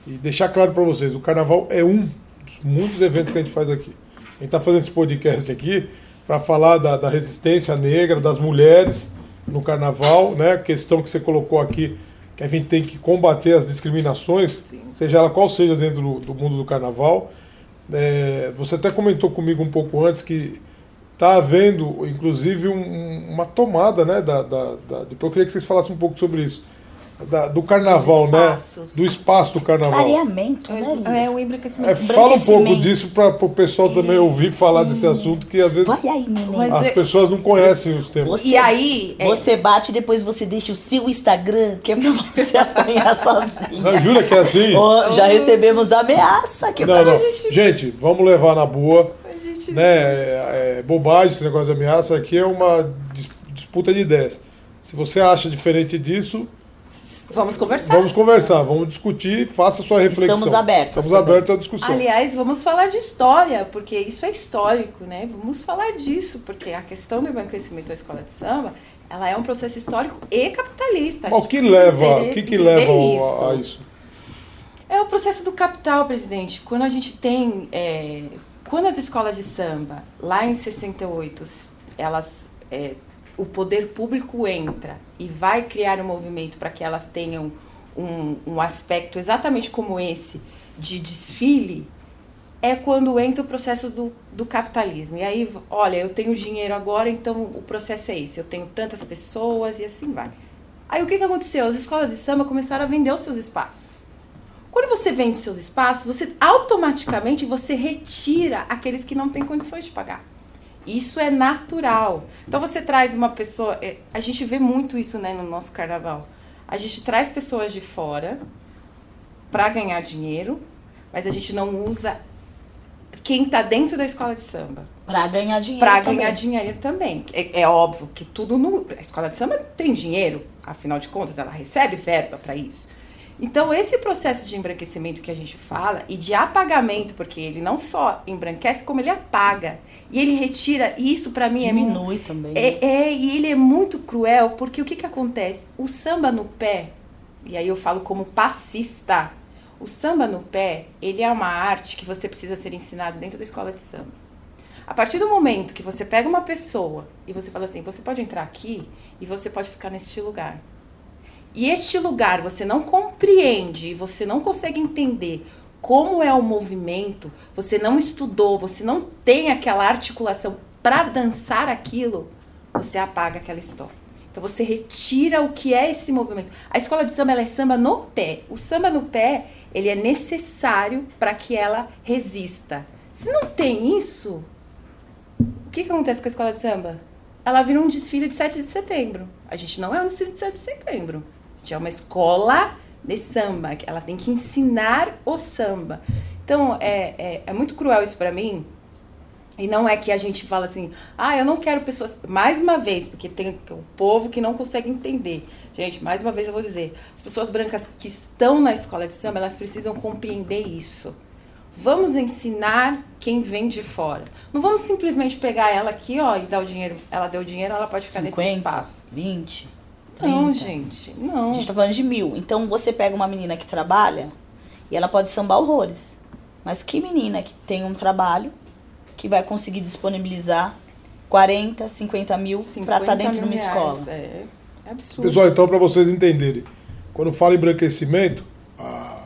e deixar claro para vocês, o carnaval é um dos muitos eventos que a gente faz aqui. A gente está fazendo esse podcast aqui para falar da, da, resistência negra, das mulheres no carnaval, né? A questão que você colocou aqui, que a gente tem que combater as discriminações, Sim. seja ela qual seja dentro do, do mundo do carnaval. É, você até comentou comigo um pouco antes que está havendo, inclusive, um, uma tomada, né? Da, da, da, depois eu queria que vocês falassem um pouco sobre isso da, do carnaval, né? Do espaço do carnaval. Clareamento, né? É, o embranquecimento. É, fala um pouco disso para o pessoal também ouvir falar desse assunto, que às vezes aí, as pessoas não conhecem os temas. Você, E aí, é- Você bate e depois você deixa o seu Instagram, que é pra você apanhar sozinho. Não, jura que é assim? Já recebemos ameaça que Não, não. gente- Gente, vamos levar na boa. A gente- Né? É, é bobagem esse negócio de ameaça. Aqui é uma dis- disputa de ideias. Se você acha diferente disso, Vamos conversar. vamos conversar, vamos discutir, faça sua reflexão. Estamos abertas Estamos também. abertos à discussão. Aliás, vamos falar de história, porque isso é histórico, né? Vamos falar disso, porque a questão do embranquecimento da escola de samba, ela é um processo histórico e capitalista. O que leva, o que, que leva a, a isso? É o processo do capital, presidente. Quando a gente tem. é, quando as escolas de samba, lá em 68, elas. é, o poder público entra e vai criar um movimento para que elas tenham um, um aspecto exatamente como esse de desfile, é quando entra o processo do, do capitalismo. E aí, olha, eu tenho dinheiro agora, então o processo é esse. Eu tenho tantas pessoas e assim vai. Aí o que, que aconteceu? As escolas de samba começaram a vender os seus espaços. Quando você vende seus espaços, você automaticamente você retira aqueles que não têm condições de pagar. Isso é natural. Então você traz uma pessoa, é, a gente vê muito isso, né, no nosso carnaval. A gente traz pessoas de fora para ganhar dinheiro, mas a gente não usa quem está dentro da escola de samba Pra ganhar dinheiro. para também. ganhar dinheiro também. É, é óbvio que tudo no a escola de samba tem dinheiro, afinal de contas ela recebe verba para isso. Então esse processo de embranquecimento que a gente fala e de apagamento, porque ele não só embranquece como ele apaga e ele retira e isso para mim é mu- Diminui também. né? é, é, e ele é muito cruel, porque o que, que acontece? O samba no pé, e aí eu falo como passista, o samba no pé, ele é uma arte que você precisa ser ensinado dentro da escola de samba. A partir do momento que você pega uma pessoa e você fala assim, você pode entrar aqui e você pode ficar neste lugar. E este lugar você não compreende e você não consegue entender como é o movimento, você não estudou, você não tem aquela articulação para dançar aquilo, você apaga aquela história. Então você retira o que é esse movimento. A escola de samba é samba no pé. O samba no pé ele é necessário para que ela resista. Se não tem isso, o que, que acontece com a escola de samba? Ela vira um desfile de 7 de setembro. A gente não é um desfile de 7 de setembro. É uma escola de samba. que Ela tem que ensinar o samba. Então, é, é, é muito cruel isso pra mim. E não é que a gente fala assim, ah, eu não quero pessoas. Mais uma vez, porque tem o povo que não consegue entender. Gente, mais uma vez eu vou dizer: as pessoas brancas que estão na escola de samba, elas precisam compreender isso. Vamos ensinar quem vem de fora. Não vamos simplesmente pegar ela aqui, ó, e dar o dinheiro. Ela deu o dinheiro, ela pode ficar nesse 50, espaço. 20, 30. Não, gente, não. A gente tá falando de mil. Então você pega uma menina que trabalha e ela pode sambar horrores. Mas que menina que tem um trabalho que vai conseguir disponibilizar 40, 50 mil pra 50 estar dentro de uma reais, escola? É, é absurdo. Pessoal, então, para vocês entenderem, quando fala embranquecimento, a-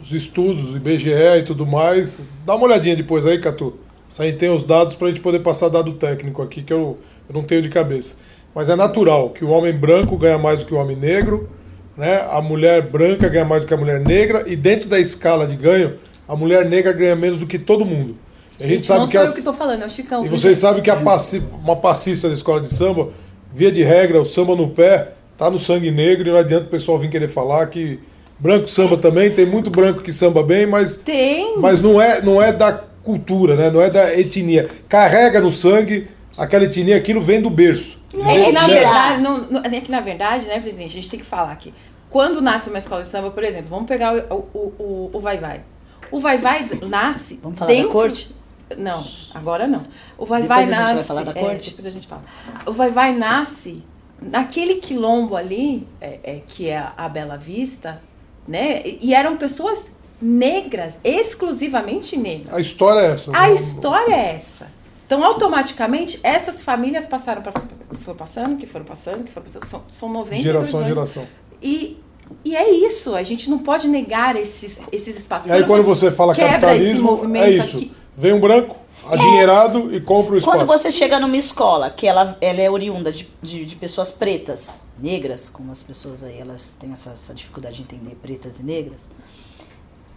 os estudos, o IBGE e tudo mais, dá uma olhadinha depois aí, Catu. Isso aí tem os dados para a gente poder passar dado técnico aqui, que eu, eu não tenho de cabeça. Mas é natural que o homem branco ganha mais do que o homem negro, né? a mulher branca ganha mais do que a mulher negra, e dentro da escala de ganho, a mulher negra ganha menos do que todo mundo. A gente sabe não que sou as- eu que tô falando, é o Chicão. E vocês sabem que a passi- uma passista da escola de samba, via de regra, o samba no pé, tá no sangue negro e não adianta o pessoal vir querer falar que branco samba também, tem muito branco que samba bem, mas, Tem. mas não, é, não é da cultura, né? não é da etnia. Carrega no sangue aquela etnia, aquilo vem do berço. É que, na verdade, não, não- é que na verdade, né, presidente, a gente tem que falar aqui. Quando nasce uma escola de samba, por exemplo, vamos pegar o, o, o, o Vai Vai. O Vai Vai nasce Vamos falar da dentro... corte? Não, agora não. O Vai Depois Vai a gente nasce... vai falar da é, corte? depois a gente fala. O Vai Vai nasce naquele quilombo ali, é, é, que é a Bela Vista, né? E e eram pessoas negras, exclusivamente negras. A história é essa. A Não- história é essa. Então, automaticamente, essas famílias passaram para. que foram passando, que foram passando, que foram passando. São, são 90 Geração a anos. geração. E, e é isso. A gente não pode negar esses, esses espaços. E aí quando você fala quebra esse capitalismo, é isso. aqui. Vem um branco, adinheirado e compra o espaço. Quando você chega numa escola que ela, ela é oriunda de, de, de pessoas pretas, negras, como as pessoas aí, elas têm essa, essa dificuldade de entender pretas e negras,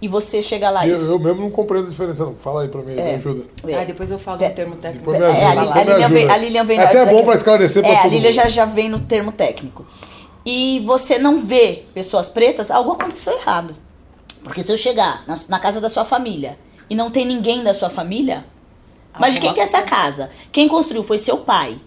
e você chega lá e... Eu, eu mesmo não compreendo a diferença, não. Fala aí pra mim, É. me ajuda. Ah, depois eu falo É. um termo técnico. Depois me É, ajuda. a, Li- depois a me Lilian vem, a Lilian vem É até bom pra esclarecer pra É, a Lilian mundo. já, já vem no termo técnico. E você não vê pessoas pretas, algo aconteceu errado. Porque se eu chegar na, na casa da sua família e não tem ninguém da sua família, mas de quem que é essa casa? Quem construiu foi seu pai.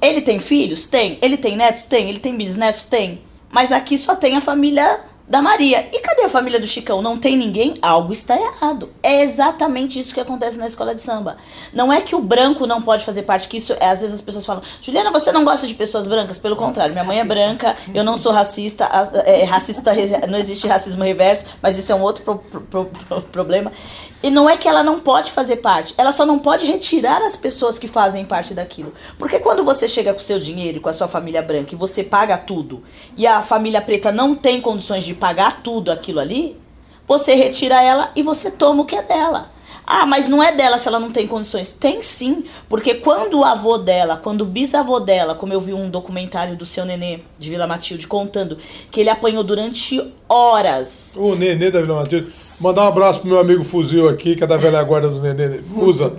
Ele tem filhos? Tem. Ele tem netos? Tem. Ele tem bisnetos? Tem. Mas aqui só tem a família da Maria. E cadê a família do Chicão? Não tem ninguém? Algo está errado. É exatamente isso que acontece na escola de samba. Não é que o branco não pode fazer parte, que isso, é, às vezes as pessoas falam, Juliana, você não gosta de pessoas brancas? Pelo contrário, minha mãe é branca, eu não sou racista, a- é, racista não existe racismo reverso, mas isso é um outro pro- pro- pro- problema. E não é que ela não pode fazer parte, ela só não pode retirar as pessoas que fazem parte daquilo. Porque quando você chega com o seu dinheiro e com a sua família branca e você paga tudo, e a família preta não tem condições de pagar tudo aquilo ali, você retira ela e você toma o que é dela. Ah, mas não é dela se ela não tem condições. Tem sim, porque quando o avô dela, quando o bisavô dela, como eu vi um documentário do seu nenê de Vila Matilde contando que ele apanhou durante horas O Nenê da Vila Matilde. Mandar um abraço pro meu amigo Fuzil aqui, que é da velha guarda do Nenê. Fusa.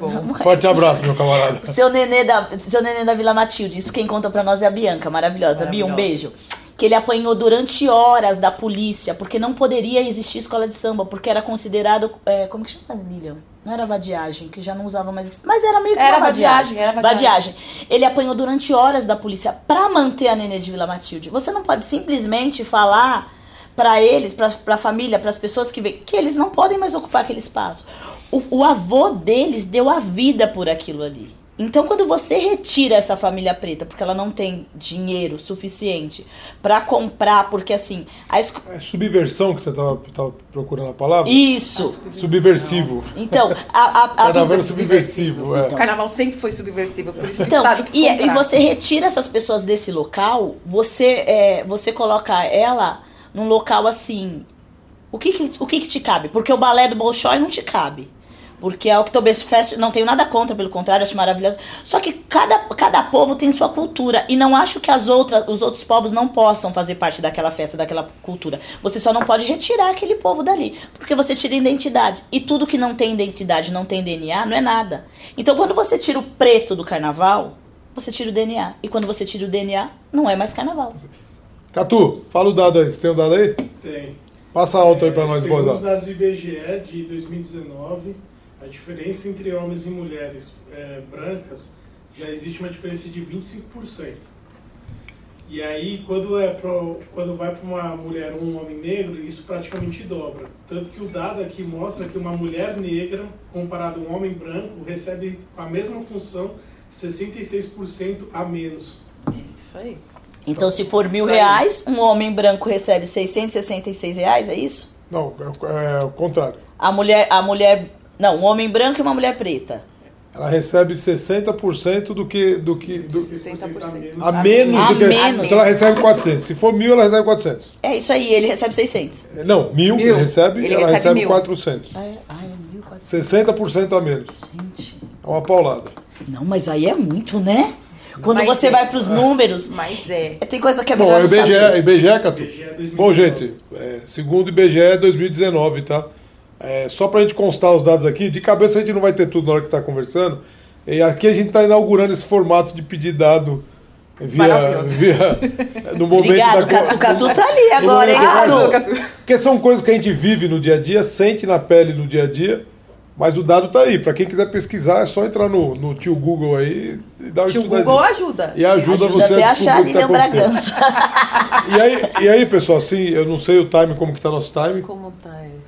Forte abraço, meu camarada. Seu nenê da, seu nenê da Vila Matilde, isso quem conta pra nós é a Bianca, maravilhosa. Bia, um Maravilhosa. beijo. Que ele apanhou durante horas da polícia, porque não poderia existir escola de samba, porque era considerado. é, como que chama, Lilian? Não era vadiagem, que já não usava mais. Mas era meio que Era uma vadiagem, era vadiagem. Ele apanhou durante horas da polícia pra manter a nenê de Vila Matilde. Você não pode simplesmente falar pra eles, pra, pra família, pras pessoas que vêm, que eles não podem mais ocupar aquele espaço. O, o avô deles deu a vida por aquilo ali. Então, quando você retira essa família preta, porque ela não tem dinheiro suficiente pra comprar, porque assim, a esco... É subversão que você tava, tava procurando a palavra? Isso. Subversivo. Então, a, a, a Carnaval é subversivo, é. O carnaval sempre foi subversivo, por isso que Então, quis e, e comprar. você retira essas pessoas desse local, você é, você coloca ela num local assim. O que que, o que que te cabe? Porque o balé do Bolshoi não te cabe. Porque a Oktoberfest, não tenho nada contra, pelo contrário, acho maravilhosa. Só que cada, cada povo tem sua cultura. E não acho que as outras, os outros povos não possam fazer parte daquela festa, daquela cultura. Você só não pode retirar aquele povo dali. Porque você tira identidade. E tudo que não tem identidade, não tem DNA, não é nada. Então quando você tira o preto do carnaval, você tira o DNA. E quando você tira o DNA, não é mais carnaval. Catu, fala o dado aí. Você tem o dado aí? Tem. Passa alto aí pra É, nós Segundo os dados do IBGE de 2019, a diferença entre homens e mulheres é, brancas já existe uma diferença de 25%. E aí, quando, é pro, quando vai para uma mulher ou um homem negro, isso praticamente dobra. Tanto que o dado aqui mostra que uma mulher negra, comparado a um homem branco, recebe com a mesma função 66% a menos. Isso aí. Então se for mil reais, um homem branco recebe 666 reais, é isso? Não, é, é o contrário. A mulher, a mulher, não, um homem branco e uma mulher preta. Ela recebe 60% do que. Do que do, 66% a menos. a do que. menos. Então ela recebe 400. Se for mil, ela recebe 400. É isso aí, ele recebe 600. Não, mil, Mil. ele recebe, Ele ela recebe recebe mil. 400. Ai, ai, é 1.400. 60% a menos. Gente. É uma paulada. Não, mas aí é muito, né? Quando Mas você é. vai pros números, Mas é. tem coisa que é Bom, melhor não IBGE, saber. IBGE, Catu. IBGE 2019. Bom, gente, é, segundo IBGE 2019, tá? É, só para a gente constar os dados aqui, de cabeça a gente não vai ter tudo na hora que está conversando. E aqui a gente está inaugurando esse formato de pedir dado via, via no momento Obrigado, da Catu, Catu tá ali agora, hein, Catu? Porque são coisas que a gente vive no dia a dia, sente na pele no dia a dia, mas o dado tá aí. Para quem quiser pesquisar, é só entrar no, no tio Google aí e dar uma Tio. Google ajuda. E ajuda, Ajuda você até a achar a o Lilian tá. Bragança. E aí, e aí, pessoal, assim, eu não sei o time, como que tá nosso time. Como tá aí?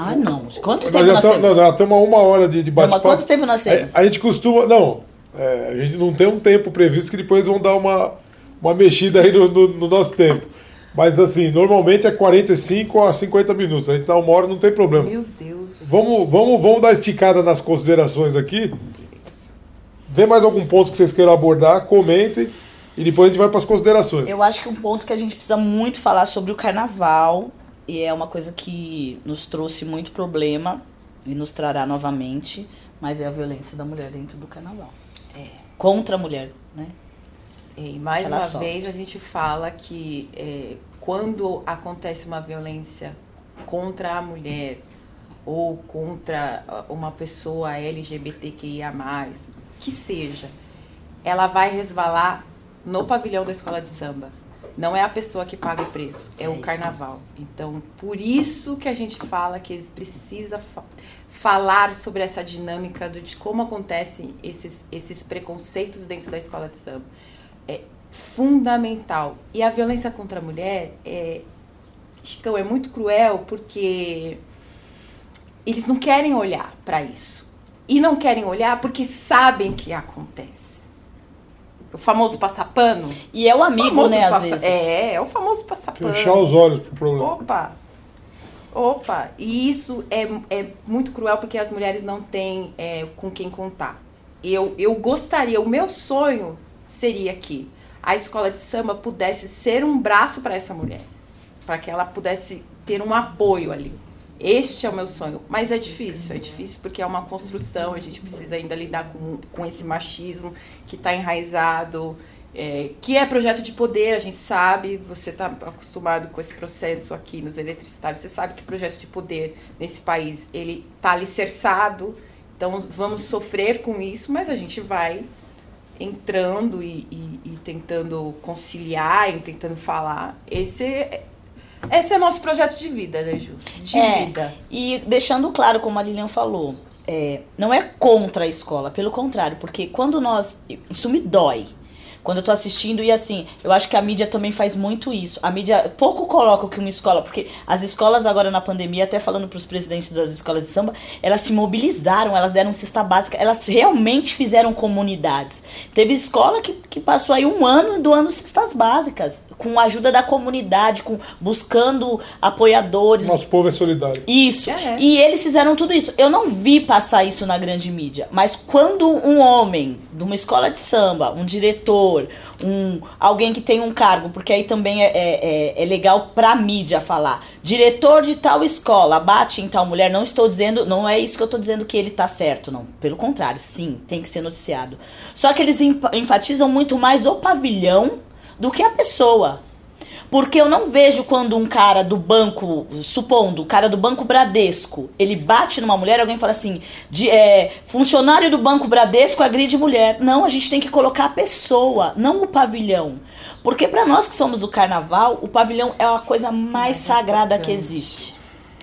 Ah, não. Quanto Nós tempo nós estamos temos? nós já temos uma hora de, de bate-papo. quanto tempo nós temos? A, a gente costuma. Não, é, a gente não tem um tempo previsto que depois vão dar uma, uma mexida aí no, no- no nosso tempo. Mas assim, normalmente é 45 a 50 minutos. A gente tá uma hora, não tem problema. Meu Deus. Vamos, vamos, vamos dar esticada nas considerações aqui. Vê mais algum ponto que vocês queiram abordar, comentem. E depois a gente vai para as considerações. Eu acho que um ponto que a gente precisa muito falar sobre o carnaval, e é uma coisa que nos trouxe muito problema e nos trará novamente, mas é a violência da mulher dentro do carnaval. É. Contra a mulher, né? E mais Ela uma sofre. vez a gente fala que é, quando acontece uma violência contra a mulher ou contra ah, uma pessoa LGBTQIA, que seja, ela vai resvalar no pavilhão da escola de samba. Não é a pessoa que paga o preço, é, É o isso. carnaval. Então, por isso que a gente fala que precisa fa- falar sobre essa dinâmica do- de como acontecem esses, esses preconceitos dentro da escola de samba. É fundamental. E a violência contra a mulher é, Chicão, é muito cruel porque eles não querem olhar para isso. E não querem olhar porque sabem que acontece. O famoso passapano. E é o amigo, famoso né, às vezes. É, é o famoso passapano. Fechar os olhos pro problema. Opa! Opa! E isso é, é muito cruel porque as mulheres não têm é, com quem contar. Eu, eu gostaria, o meu sonho seria que a escola de samba pudesse ser um braço para essa mulher. Para que ela pudesse ter um apoio ali. Este é o meu sonho. Mas é difícil, é difícil porque é uma construção, a gente precisa ainda lidar com, com esse machismo que está enraizado, é, que é projeto de poder, a gente sabe, você está acostumado com esse processo aqui nos eletricitários, você sabe que projeto de poder nesse país, ele está alicerçado, então vamos sofrer com isso, mas a gente vai entrando e, e- e tentando conciliar, e tentando falar. Esse é, esse é nosso projeto de vida, né, Ju? De É. vida. E deixando claro, como a Lilian falou, é, não é contra a escola, pelo contrário, porque quando nós. Isso me dói. Quando eu tô assistindo, e assim, eu acho que a mídia também faz muito isso. A mídia pouco coloca o que uma escola, porque as escolas agora na pandemia, até falando pros presidentes das escolas de samba, elas se mobilizaram, elas deram cesta básica, elas realmente fizeram comunidades. Teve escola que, que passou aí um ano doando cestas básicas, com a ajuda da comunidade, com buscando apoiadores, Nosso povo é solidário. isso. É. E eles fizeram tudo isso. Eu não vi passar isso na grande mídia. Mas quando um homem de uma escola de samba, um diretor, um alguém que tem um cargo, porque aí também é, é, é- é legal pra mídia falar. Diretor de tal escola, bate em tal mulher. Não estou dizendo, não é isso que eu estou dizendo que ele tá certo, não. Pelo contrário, sim, tem que ser noticiado. Só que eles enfatizam muito mais o pavilhão do que a pessoa. Porque eu não vejo quando um cara do banco, supondo, o cara do banco Bradesco, ele bate numa mulher, alguém fala assim, de, é, funcionário do banco Bradesco agride mulher. Não, a gente tem que colocar a pessoa, não o pavilhão. Porque pra nós que somos do carnaval, o pavilhão é a coisa mais sagrada que existe.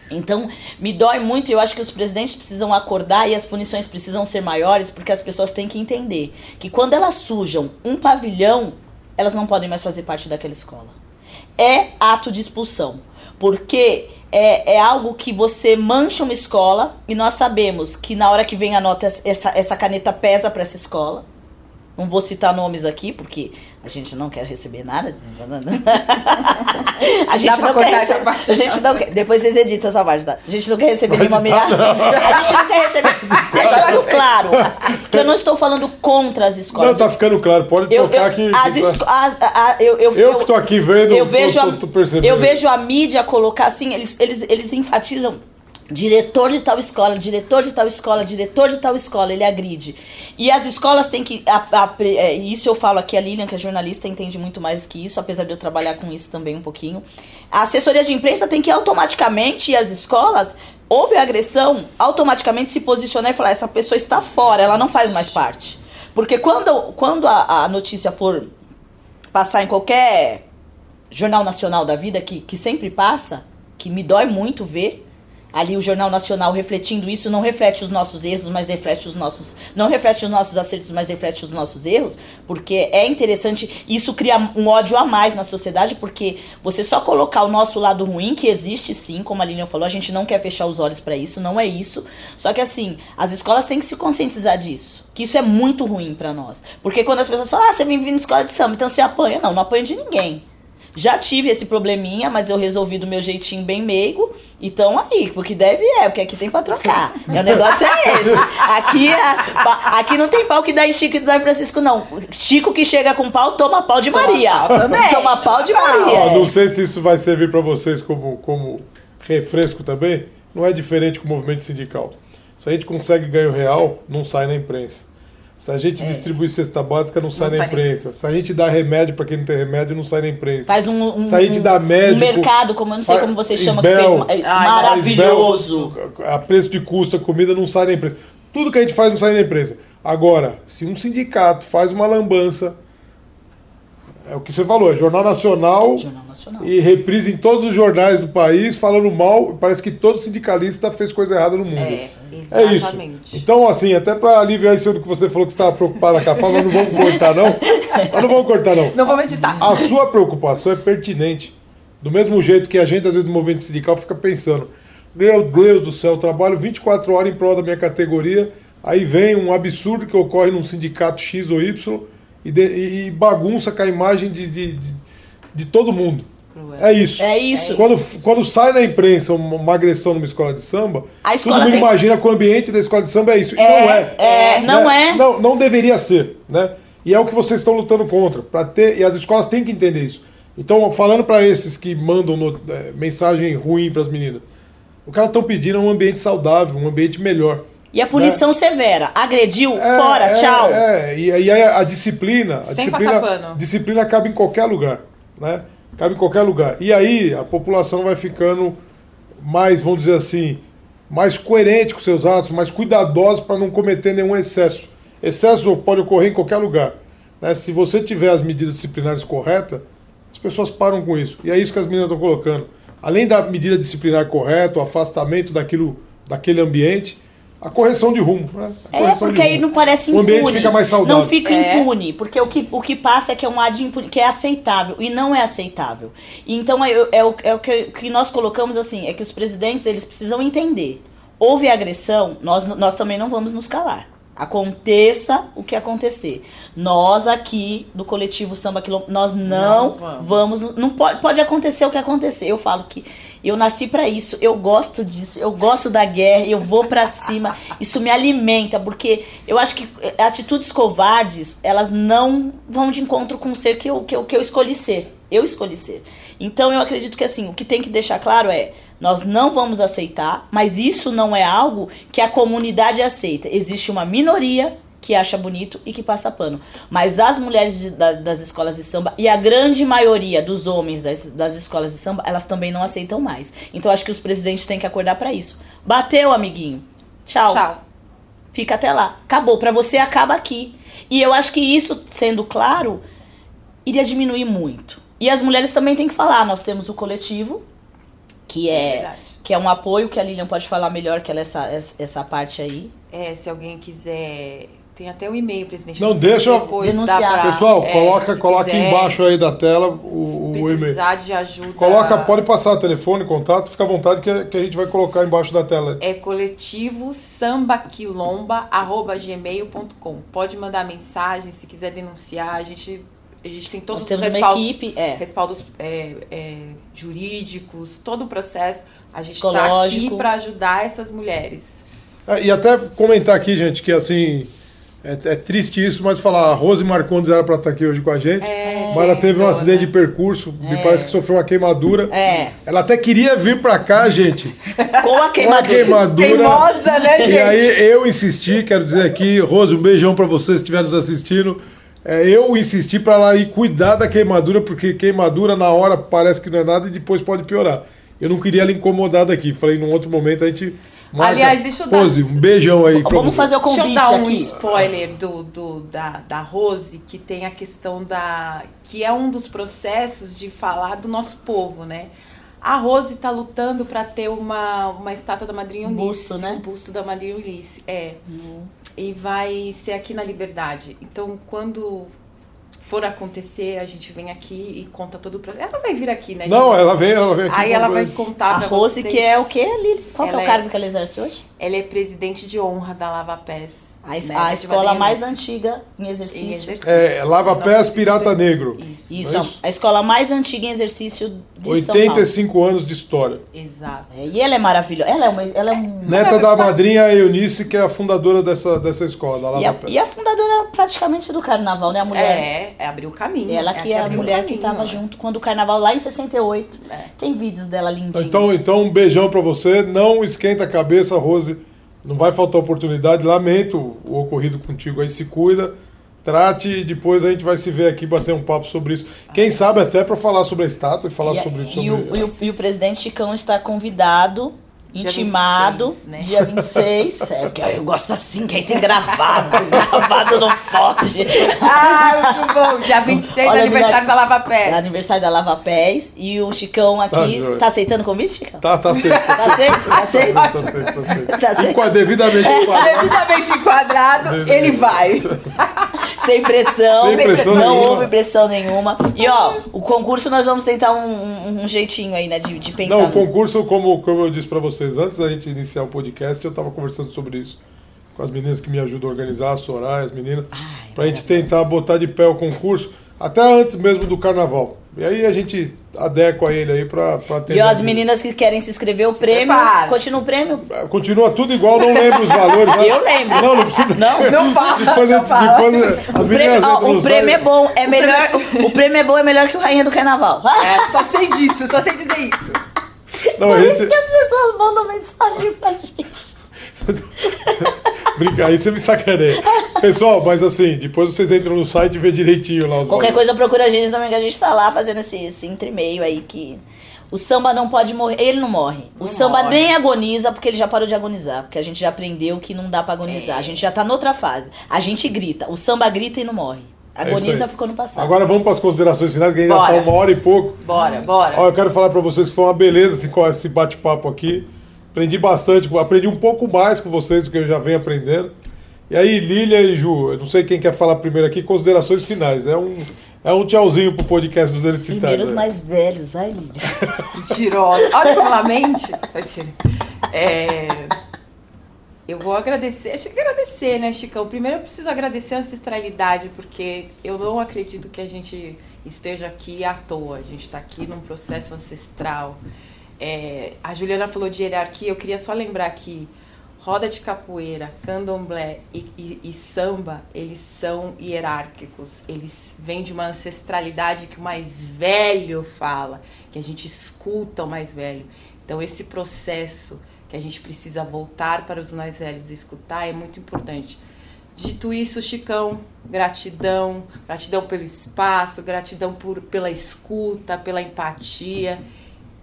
Então, me dói muito e eu acho que os presidentes precisam acordar e as punições precisam ser maiores, porque as pessoas têm que entender que quando elas sujam um pavilhão, elas não podem mais fazer parte daquela escola. É ato de expulsão. Porque é, é algo que você mancha uma escola e nós sabemos que na hora que vem a nota, essa, essa caneta pesa para essa escola. Não vou citar nomes aqui, porque a gente não quer receber nada. a gente não quer receber. parte? A gente não quer, depois vocês editam essa parte, tá? A gente não quer receber nenhuma ameaça. A gente não quer receber. Deixando claro que eu não estou falando contra as Não, escolas. tá ficando claro. Pode eu, tocar eu, aqui. as que- esco- as- a- a- eu, eu, Eu que tô aqui vendo, eu tô- vejo, tô- a, tô percebendo. eu vejo a mídia colocar assim, eles, eles, eles enfatizam Diretor de tal escola, diretor de tal escola, diretor de tal escola, ele agride. E as escolas têm que. A, a, é, isso eu falo aqui, a Lilian, que é jornalista, entende muito mais que isso, apesar de eu trabalhar com isso também um pouquinho. A assessoria de imprensa tem que automaticamente, e as escolas, houve agressão, automaticamente se posicionar e falar: essa pessoa está fora, ela não faz mais parte. Porque quando, quando a, a notícia for passar em qualquer jornal nacional da vida, que, que sempre passa, que me dói muito ver ali o Jornal Nacional refletindo isso, não reflete os nossos erros, mas reflete os nossos. Não reflete os nossos acertos, mas reflete os nossos erros, porque é interessante, isso cria um ódio a mais na sociedade, porque você só colocar o nosso lado ruim, que existe sim, como a Lilian falou, a gente não quer fechar os olhos para isso, não é isso. Só que assim, as escolas têm que se conscientizar disso. Que isso é muito ruim para nós. Porque quando as pessoas falam, ah, você vem vindo escola de samba, então você apanha. Não, não apanha de ninguém. Já tive esse probleminha, mas eu resolvi do meu jeitinho bem meigo. Então aí, porque deve é, porque aqui tem pra trocar. o negócio é esse. Aqui, aqui não tem pau que dá em Chico e dá em Francisco, não. Chico que chega com pau, toma pau de Maria. Toma pau, também. Toma pau de Maria. não sei se isso vai servir para vocês como, como refresco também. Não é diferente com o movimento sindical. Se a gente consegue ganho real, não sai na imprensa. Se a gente é. distribui cesta básica, não sai não na sai imprensa. Nem. Se a gente dá remédio para quem não tem remédio, não sai na imprensa. Faz um, um, Se a gente dá médico, um mercado, como eu não sei como você chama, Isbel, que fez, maravilhoso. Isbel, a preço de custo, a comida não sai na imprensa. Tudo que a gente faz não sai na imprensa. Agora, se um sindicato faz uma lambança, é o que você falou, é Jornal Nacional, Jornal Nacional. e reprisa em todos os jornais do país, falando mal, parece que todo sindicalista fez coisa errada no mundo. É, exatamente. É isso. Então, assim, até para aliviar isso do que você falou que você estava preocupada com a fala, não vamos cortar, não. Nós não vamos cortar, não. Não vamos editar. A sua preocupação é pertinente. Do mesmo jeito que a gente, às vezes, no movimento sindical, fica pensando: meu Deus do céu, trabalho 24 horas em prol da minha categoria, aí vem um absurdo que ocorre num sindicato X ou Y e, de, e bagunça com a imagem de, de, de, de todo mundo. É isso. É isso. Quando, quando sai na imprensa uma agressão numa escola de samba, a todo mundo tem... imagina que o ambiente da escola de samba é isso. E é, não é. É, não né? é. Não, não deveria ser. Né? E é o que vocês estão lutando contra. Pra ter, e as escolas têm que entender isso. Então, falando para esses que mandam no, é, mensagem ruim para as meninas, o que elas estão pedindo é um ambiente saudável, um ambiente melhor. E a punição né? severa. Agrediu, é, fora, é, tchau. É, e, aí a, a, disciplina. A Sem disciplina, disciplina cabe em qualquer lugar. Né? Cabe em qualquer lugar. E aí a população vai ficando mais, vamos dizer assim, mais coerente com seus atos, mais cuidadosa para não cometer nenhum excesso. Excesso pode ocorrer em qualquer lugar. Né? Se você tiver as medidas disciplinares corretas, as pessoas param com isso. E é isso que as meninas estão colocando. Além da medida disciplinar correta, o afastamento daquilo, daquele ambiente, a correção de rumo. Né? é, porque aí não parece impune. O ambiente fica mais saudável. Não fica é. impune, porque o que, o que passa é que é um ar de impune, que é aceitável, e não é aceitável. Então é, é, o, é o que, que nós colocamos assim, é que os presidentes eles precisam entender. Houve agressão, nós, nós também não vamos nos calar. Aconteça o que acontecer. Nós aqui do coletivo Samba Quilombo, nós não, não vamos. vamos. Não pode, pode acontecer o que acontecer. Eu falo que eu nasci para isso, eu gosto disso, eu gosto da guerra, eu vou para cima. Isso me alimenta, porque eu acho que atitudes covardes, elas não vão de encontro com o ser que eu, que eu, que eu escolhi ser. Eu escolhi ser. Então eu acredito que assim, o que tem que deixar claro é nós não vamos aceitar, mas isso não é algo que a comunidade aceita. Existe uma minoria que acha bonito e que passa pano. Mas as mulheres de, das, das, escolas de samba e a grande maioria dos homens das, das escolas de samba, elas também não aceitam mais. Então acho que os presidentes têm que acordar para isso. Bateu, amiguinho. Tchau. Tchau. Fica até lá. Acabou. Para você acaba aqui. E eu acho que isso, sendo claro, iria diminuir muito. E as mulheres também têm que falar. Nós temos o coletivo, que é, é que é um apoio que a Lilian pode falar melhor que ela essa, essa parte aí. É, se alguém quiser tem até o e-mail, presidente. Não, deixa denunciar. Pra, Pessoal, é, coloca, coloca quiser, embaixo aí da tela o, o e-mail. Precisar de ajuda. Coloca, pode passar telefone, contato, fica à vontade que, que a gente vai colocar embaixo da tela. É coletivo sambaquilomba@gmail.com. Pode mandar mensagem se quiser denunciar, a gente a gente tem todos Nós os respaldos, equipe, é. respaldos é, é, jurídicos, todo o processo. A gente está aqui para ajudar essas mulheres. É, e até comentar aqui, gente, que assim É, é triste isso, mas falar, a Rose Marcondes era para estar aqui hoje com a gente, É, mas ela teve um então, acidente né? de percurso, me parece que sofreu uma queimadura. É. Ela até queria vir para cá, gente, Com a com a queimadura. queimadura. Teimosa, né, E gente? aí eu insisti, quero dizer aqui, Rose, um beijão para você se estiver nos assistindo. É, eu insisti para ela ir cuidar da queimadura, porque queimadura na hora parece que não é nada e depois pode piorar. Eu não queria ela incomodada aqui. Falei, num outro momento a gente. Marca. Aliás, deixa eu dar- Rose, um beijão aí Vamos você. fazer o Deixa convite eu dar um aqui. spoiler do, do- da, da Rose, que tem a questão da. que é um dos processos de falar do nosso povo, né? A Rose está lutando para ter uma, uma estátua da Madrinha Um Eunice. busto, né? Um busto da Madrinha Eunice, é. E vai ser aqui na Liberdade. Então, quando for acontecer, a gente vem aqui e conta todo o processo. Ela vai vir aqui, né? Não, ela vem, ela vem aqui. Aí ela vai contar A pra Rose, vocês. que é o quê, Lili? Qual que é o é- cargo que ela exerce hoje? Ela é presidente de honra da Lava Pés. A, es- né, a escola mais antiga em Em exercício. exercício. É, Lava Pés Nossa, Pirata isso. Negro. Isso. Isso, É isso? a escola mais antiga em exercício de São Paulo. 85 anos de história. Exato. É, e ela é maravilhosa. Ela é, uma, ela é um... Neta Mas- da mas- madrinha Eunice, que é a fundadora dessa, dessa escola, da E Lava a, Pés. e a fundadora praticamente do carnaval, né? A mulher. É, é abrir o caminho. Ela é que é a abriu mulher que caminho, tava é. junto quando o carnaval lá em 68. É. Tem vídeos dela lindinhos. Então, então, um beijão pra você. Não esquenta a cabeça, Rose. Não vai faltar oportunidade. Lamento o ocorrido contigo aí. Se cuida, trate e depois a gente vai se ver aqui bater um papo sobre isso. Quem sabe até pra falar sobre a estátua e falar e, sobre, e sobre o, e, o, e o presidente Chicão está convidado, Dia intimado, 26, né? dia 26. é, porque eu gosto assim, que aí tem gravado. gravado não pode. Ah, muito bom. Dia 26, Olha, aniversário menina- da Lava É Pés. aniversário da Lava Pés. E o Chicão Tá aqui. joia. Tá aceitando o convite, Chicão? Tá, tá certo. Tá aceito? Tá aceito? Tá certo, tá certo. Tá certo. E com a devidamente enquadrado. Devidamente enquadrado, ele vai. Sem pressão, Sem pressão não nenhuma. houve pressão nenhuma. E ó, o concurso nós vamos tentar um, um- um jeitinho aí, né, de, de pensar. Não, o concurso, como, como eu disse pra vocês, antes da gente iniciar o podcast, eu tava conversando sobre isso com as meninas que me ajudam a organizar, a Soraya, as meninas, Ai, pra gente tentar botar de pé o concurso, até antes mesmo do carnaval. E aí a gente adequa ele aí pra, pra atender. E as meninas que querem se inscrever, o Se prêmio. prepara. Continua o prêmio? Continua tudo igual, não lembro os valores. né? Eu lembro. Não, não precisa. Não? Não fala, Depois, não a fala. depois as O prêmio, ó, o prêmio é bom, é melhor. O prêmio é bom, é melhor que o Rainha do Carnaval. É, só sei disso, só sei dizer isso. Não, Por isso que as pessoas mandam mensagem pra gente. Brincar, aí você me sacaneia. Pessoal, mas assim, depois vocês entram no site e vê direitinho lá os Qualquer valores. coisa procura a gente também, que a gente tá lá fazendo esse, esse entre-meio aí que. O samba não pode morrer. Ele não morre. O Não samba morre. nem agoniza, porque ele já parou de agonizar. Porque a gente já aprendeu que não dá pra agonizar. A gente já tá noutra fase. A gente grita. O samba grita e não morre. É Agoniza aí. ficou no passado. Agora vamos para as considerações finais, que ainda Bora. tá uma hora e pouco. Bora, bora. Ó, eu quero falar para vocês que foi uma beleza esse, esse bate-papo aqui. Aprendi bastante, aprendi um pouco mais com vocês do que eu já venho aprendendo. E aí, Lília e Ju, eu não sei quem quer falar primeiro aqui, considerações finais. É um, é um tchauzinho pro podcast dos Eletricitários. Primeiros né? mais velhos, ai, Lília. Mentirosa. Olha ela mente. É, Eu vou agradecer, acho que agradecer, né, Chicão? Primeiro eu preciso agradecer a ancestralidade, porque eu não acredito que a gente esteja aqui à toa. A gente está aqui num processo ancestral. É, a Juliana falou de hierarquia, eu queria só lembrar que roda de capoeira, candomblé e, e- e samba, eles são hierárquicos. Eles vêm de uma ancestralidade que o mais velho fala, que a gente escuta o mais velho. Então esse processo que a gente precisa voltar para os mais velhos e escutar é muito importante. Dito isso, Chicão, gratidão, gratidão pelo espaço, gratidão por, pela escuta, pela empatia.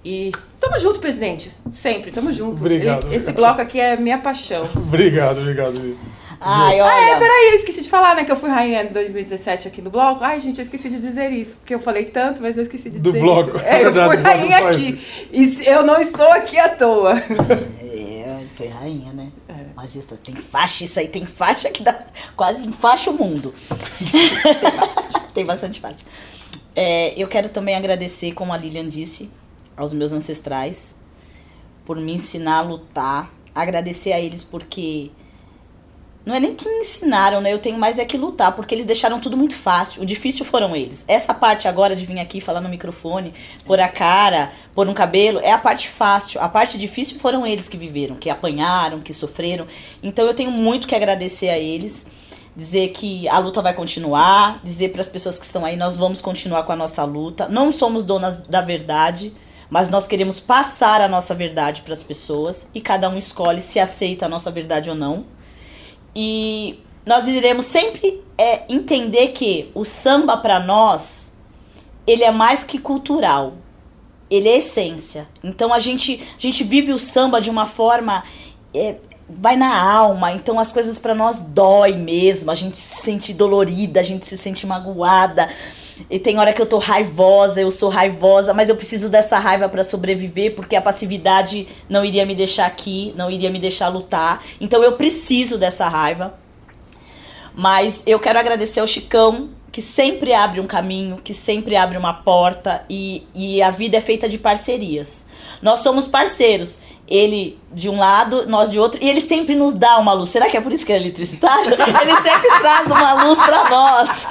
E tamo junto, presidente. Sempre, tamo junto. Obrigado, Ele- esse bloco aqui é minha paixão. Obrigado, obrigado. Ai, Ah, é, olha. peraí, eu esqueci de falar, né? Que eu fui rainha em 2017 aqui no bloco. Ai, gente, eu esqueci de dizer isso. Porque eu falei tanto, mas eu esqueci de Do dizer bloco, isso. É, eu verdade, fui rainha aqui. E eu não estou aqui à toa. Foi rainha, né? É. Magista, tem faixa, isso aí tem faixa que dá quase faixa o mundo. tem bastante faixa. É, eu quero também agradecer, como a Lilian disse, aos meus ancestrais por me ensinar a lutar. Agradecer a eles porque não é nem que me ensinaram, né? Eu tenho mais é que lutar, porque eles deixaram tudo muito fácil. O difícil foram eles. Essa parte agora de vir aqui falar no microfone, pôr a cara, pôr um cabelo, é a parte fácil. A parte difícil foram eles que viveram, que apanharam, que sofreram. Então eu tenho muito que agradecer a eles. dizer que a luta vai continuar, dizer para as pessoas que estão aí, nós vamos continuar com a nossa luta. Não somos donas da verdade, mas nós queremos passar a nossa verdade para as pessoas e cada um escolhe se aceita a nossa verdade ou não. E nós iremos sempre é, entender que o samba para nós ele é mais que cultural, ele é essência. Então a gente a gente vive o samba de uma forma é, vai na alma, então as coisas para nós dói mesmo, a gente se sente dolorida, a gente se sente magoada. E tem hora que eu tô raivosa, eu sou raivosa, mas eu preciso dessa raiva para sobreviver, porque a passividade não iria me deixar aqui, não iria me deixar lutar. Então eu preciso dessa raiva. Mas eu quero agradecer ao Chicão, que sempre abre um caminho, que sempre abre uma porta, e, e a vida é feita de parcerias. Nós somos parceiros ele de um lado, nós de outro, e ele sempre nos dá uma luz. Será que é por isso que ele é eletricitário? Ele sempre traz uma luz pra nós.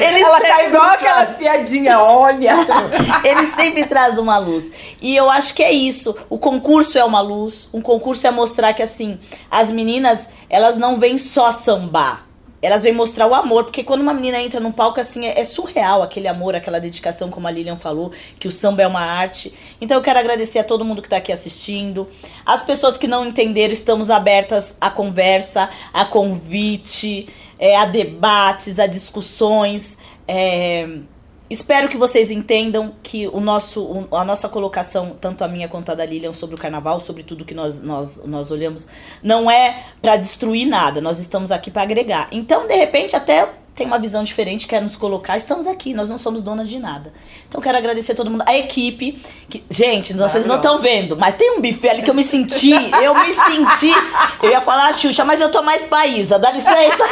Ele Ela tá igual aquelas piadinhas, olha. ele sempre traz uma luz. E eu acho que é isso. O concurso é uma luz. Um concurso é mostrar que, assim, as meninas, elas não vêm só sambar elas vêm mostrar o amor, porque quando uma menina entra num palco assim, é, é, surreal aquele amor, aquela dedicação, como a Lilian falou, que o samba é uma arte. Então eu quero agradecer a todo mundo que está aqui assistindo. As pessoas que não entenderam, estamos abertas à conversa, a convite, é, a debates, a discussões. É, Espero que vocês entendam que o nosso, a nossa colocação, tanto a minha quanto a da Lilian, sobre o carnaval, sobre tudo que nós, nós, nós olhamos, não é para destruir nada. Nós estamos aqui para agregar. Então, de repente, até tem uma visão diferente, quer nos colocar, estamos aqui, nós não somos donas de nada. Então quero agradecer a todo mundo, a equipe, que, gente, vocês não estão vendo, mas tem um bife ali que eu me senti, eu me senti, eu ia falar a Xuxa, mas eu tô mais paísa, dá licença.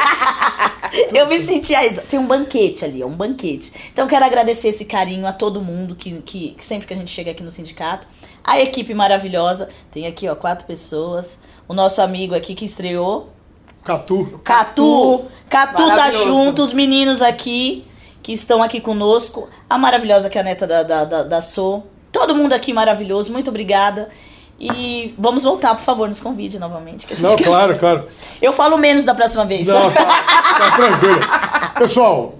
eu me senti a Isa. Tem um banquete ali, um banquete. Então quero agradecer esse carinho a todo mundo que, que, que sempre que a gente chega aqui no sindicato, a equipe maravilhosa, tem aqui ó quatro pessoas, o nosso amigo aqui que estreou, Catu. Catu. Catu tá junto, os meninos aqui, que estão aqui conosco. A maravilhosa que é a neta da, da, da, da So. Todo mundo aqui maravilhoso, muito obrigada. E vamos voltar, por favor, nos convide novamente. Não, quer... claro, claro. Eu falo menos da próxima vez. Não, tá, tá tranquilo. Pessoal,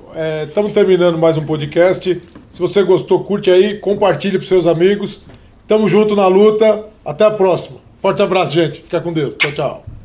estamos é, terminando mais um podcast. Se você gostou, curte aí, compartilhe para seus amigos. Tamo junto na luta. Até a próxima. Forte abraço, gente. Fica com Deus. Tchau, tchau.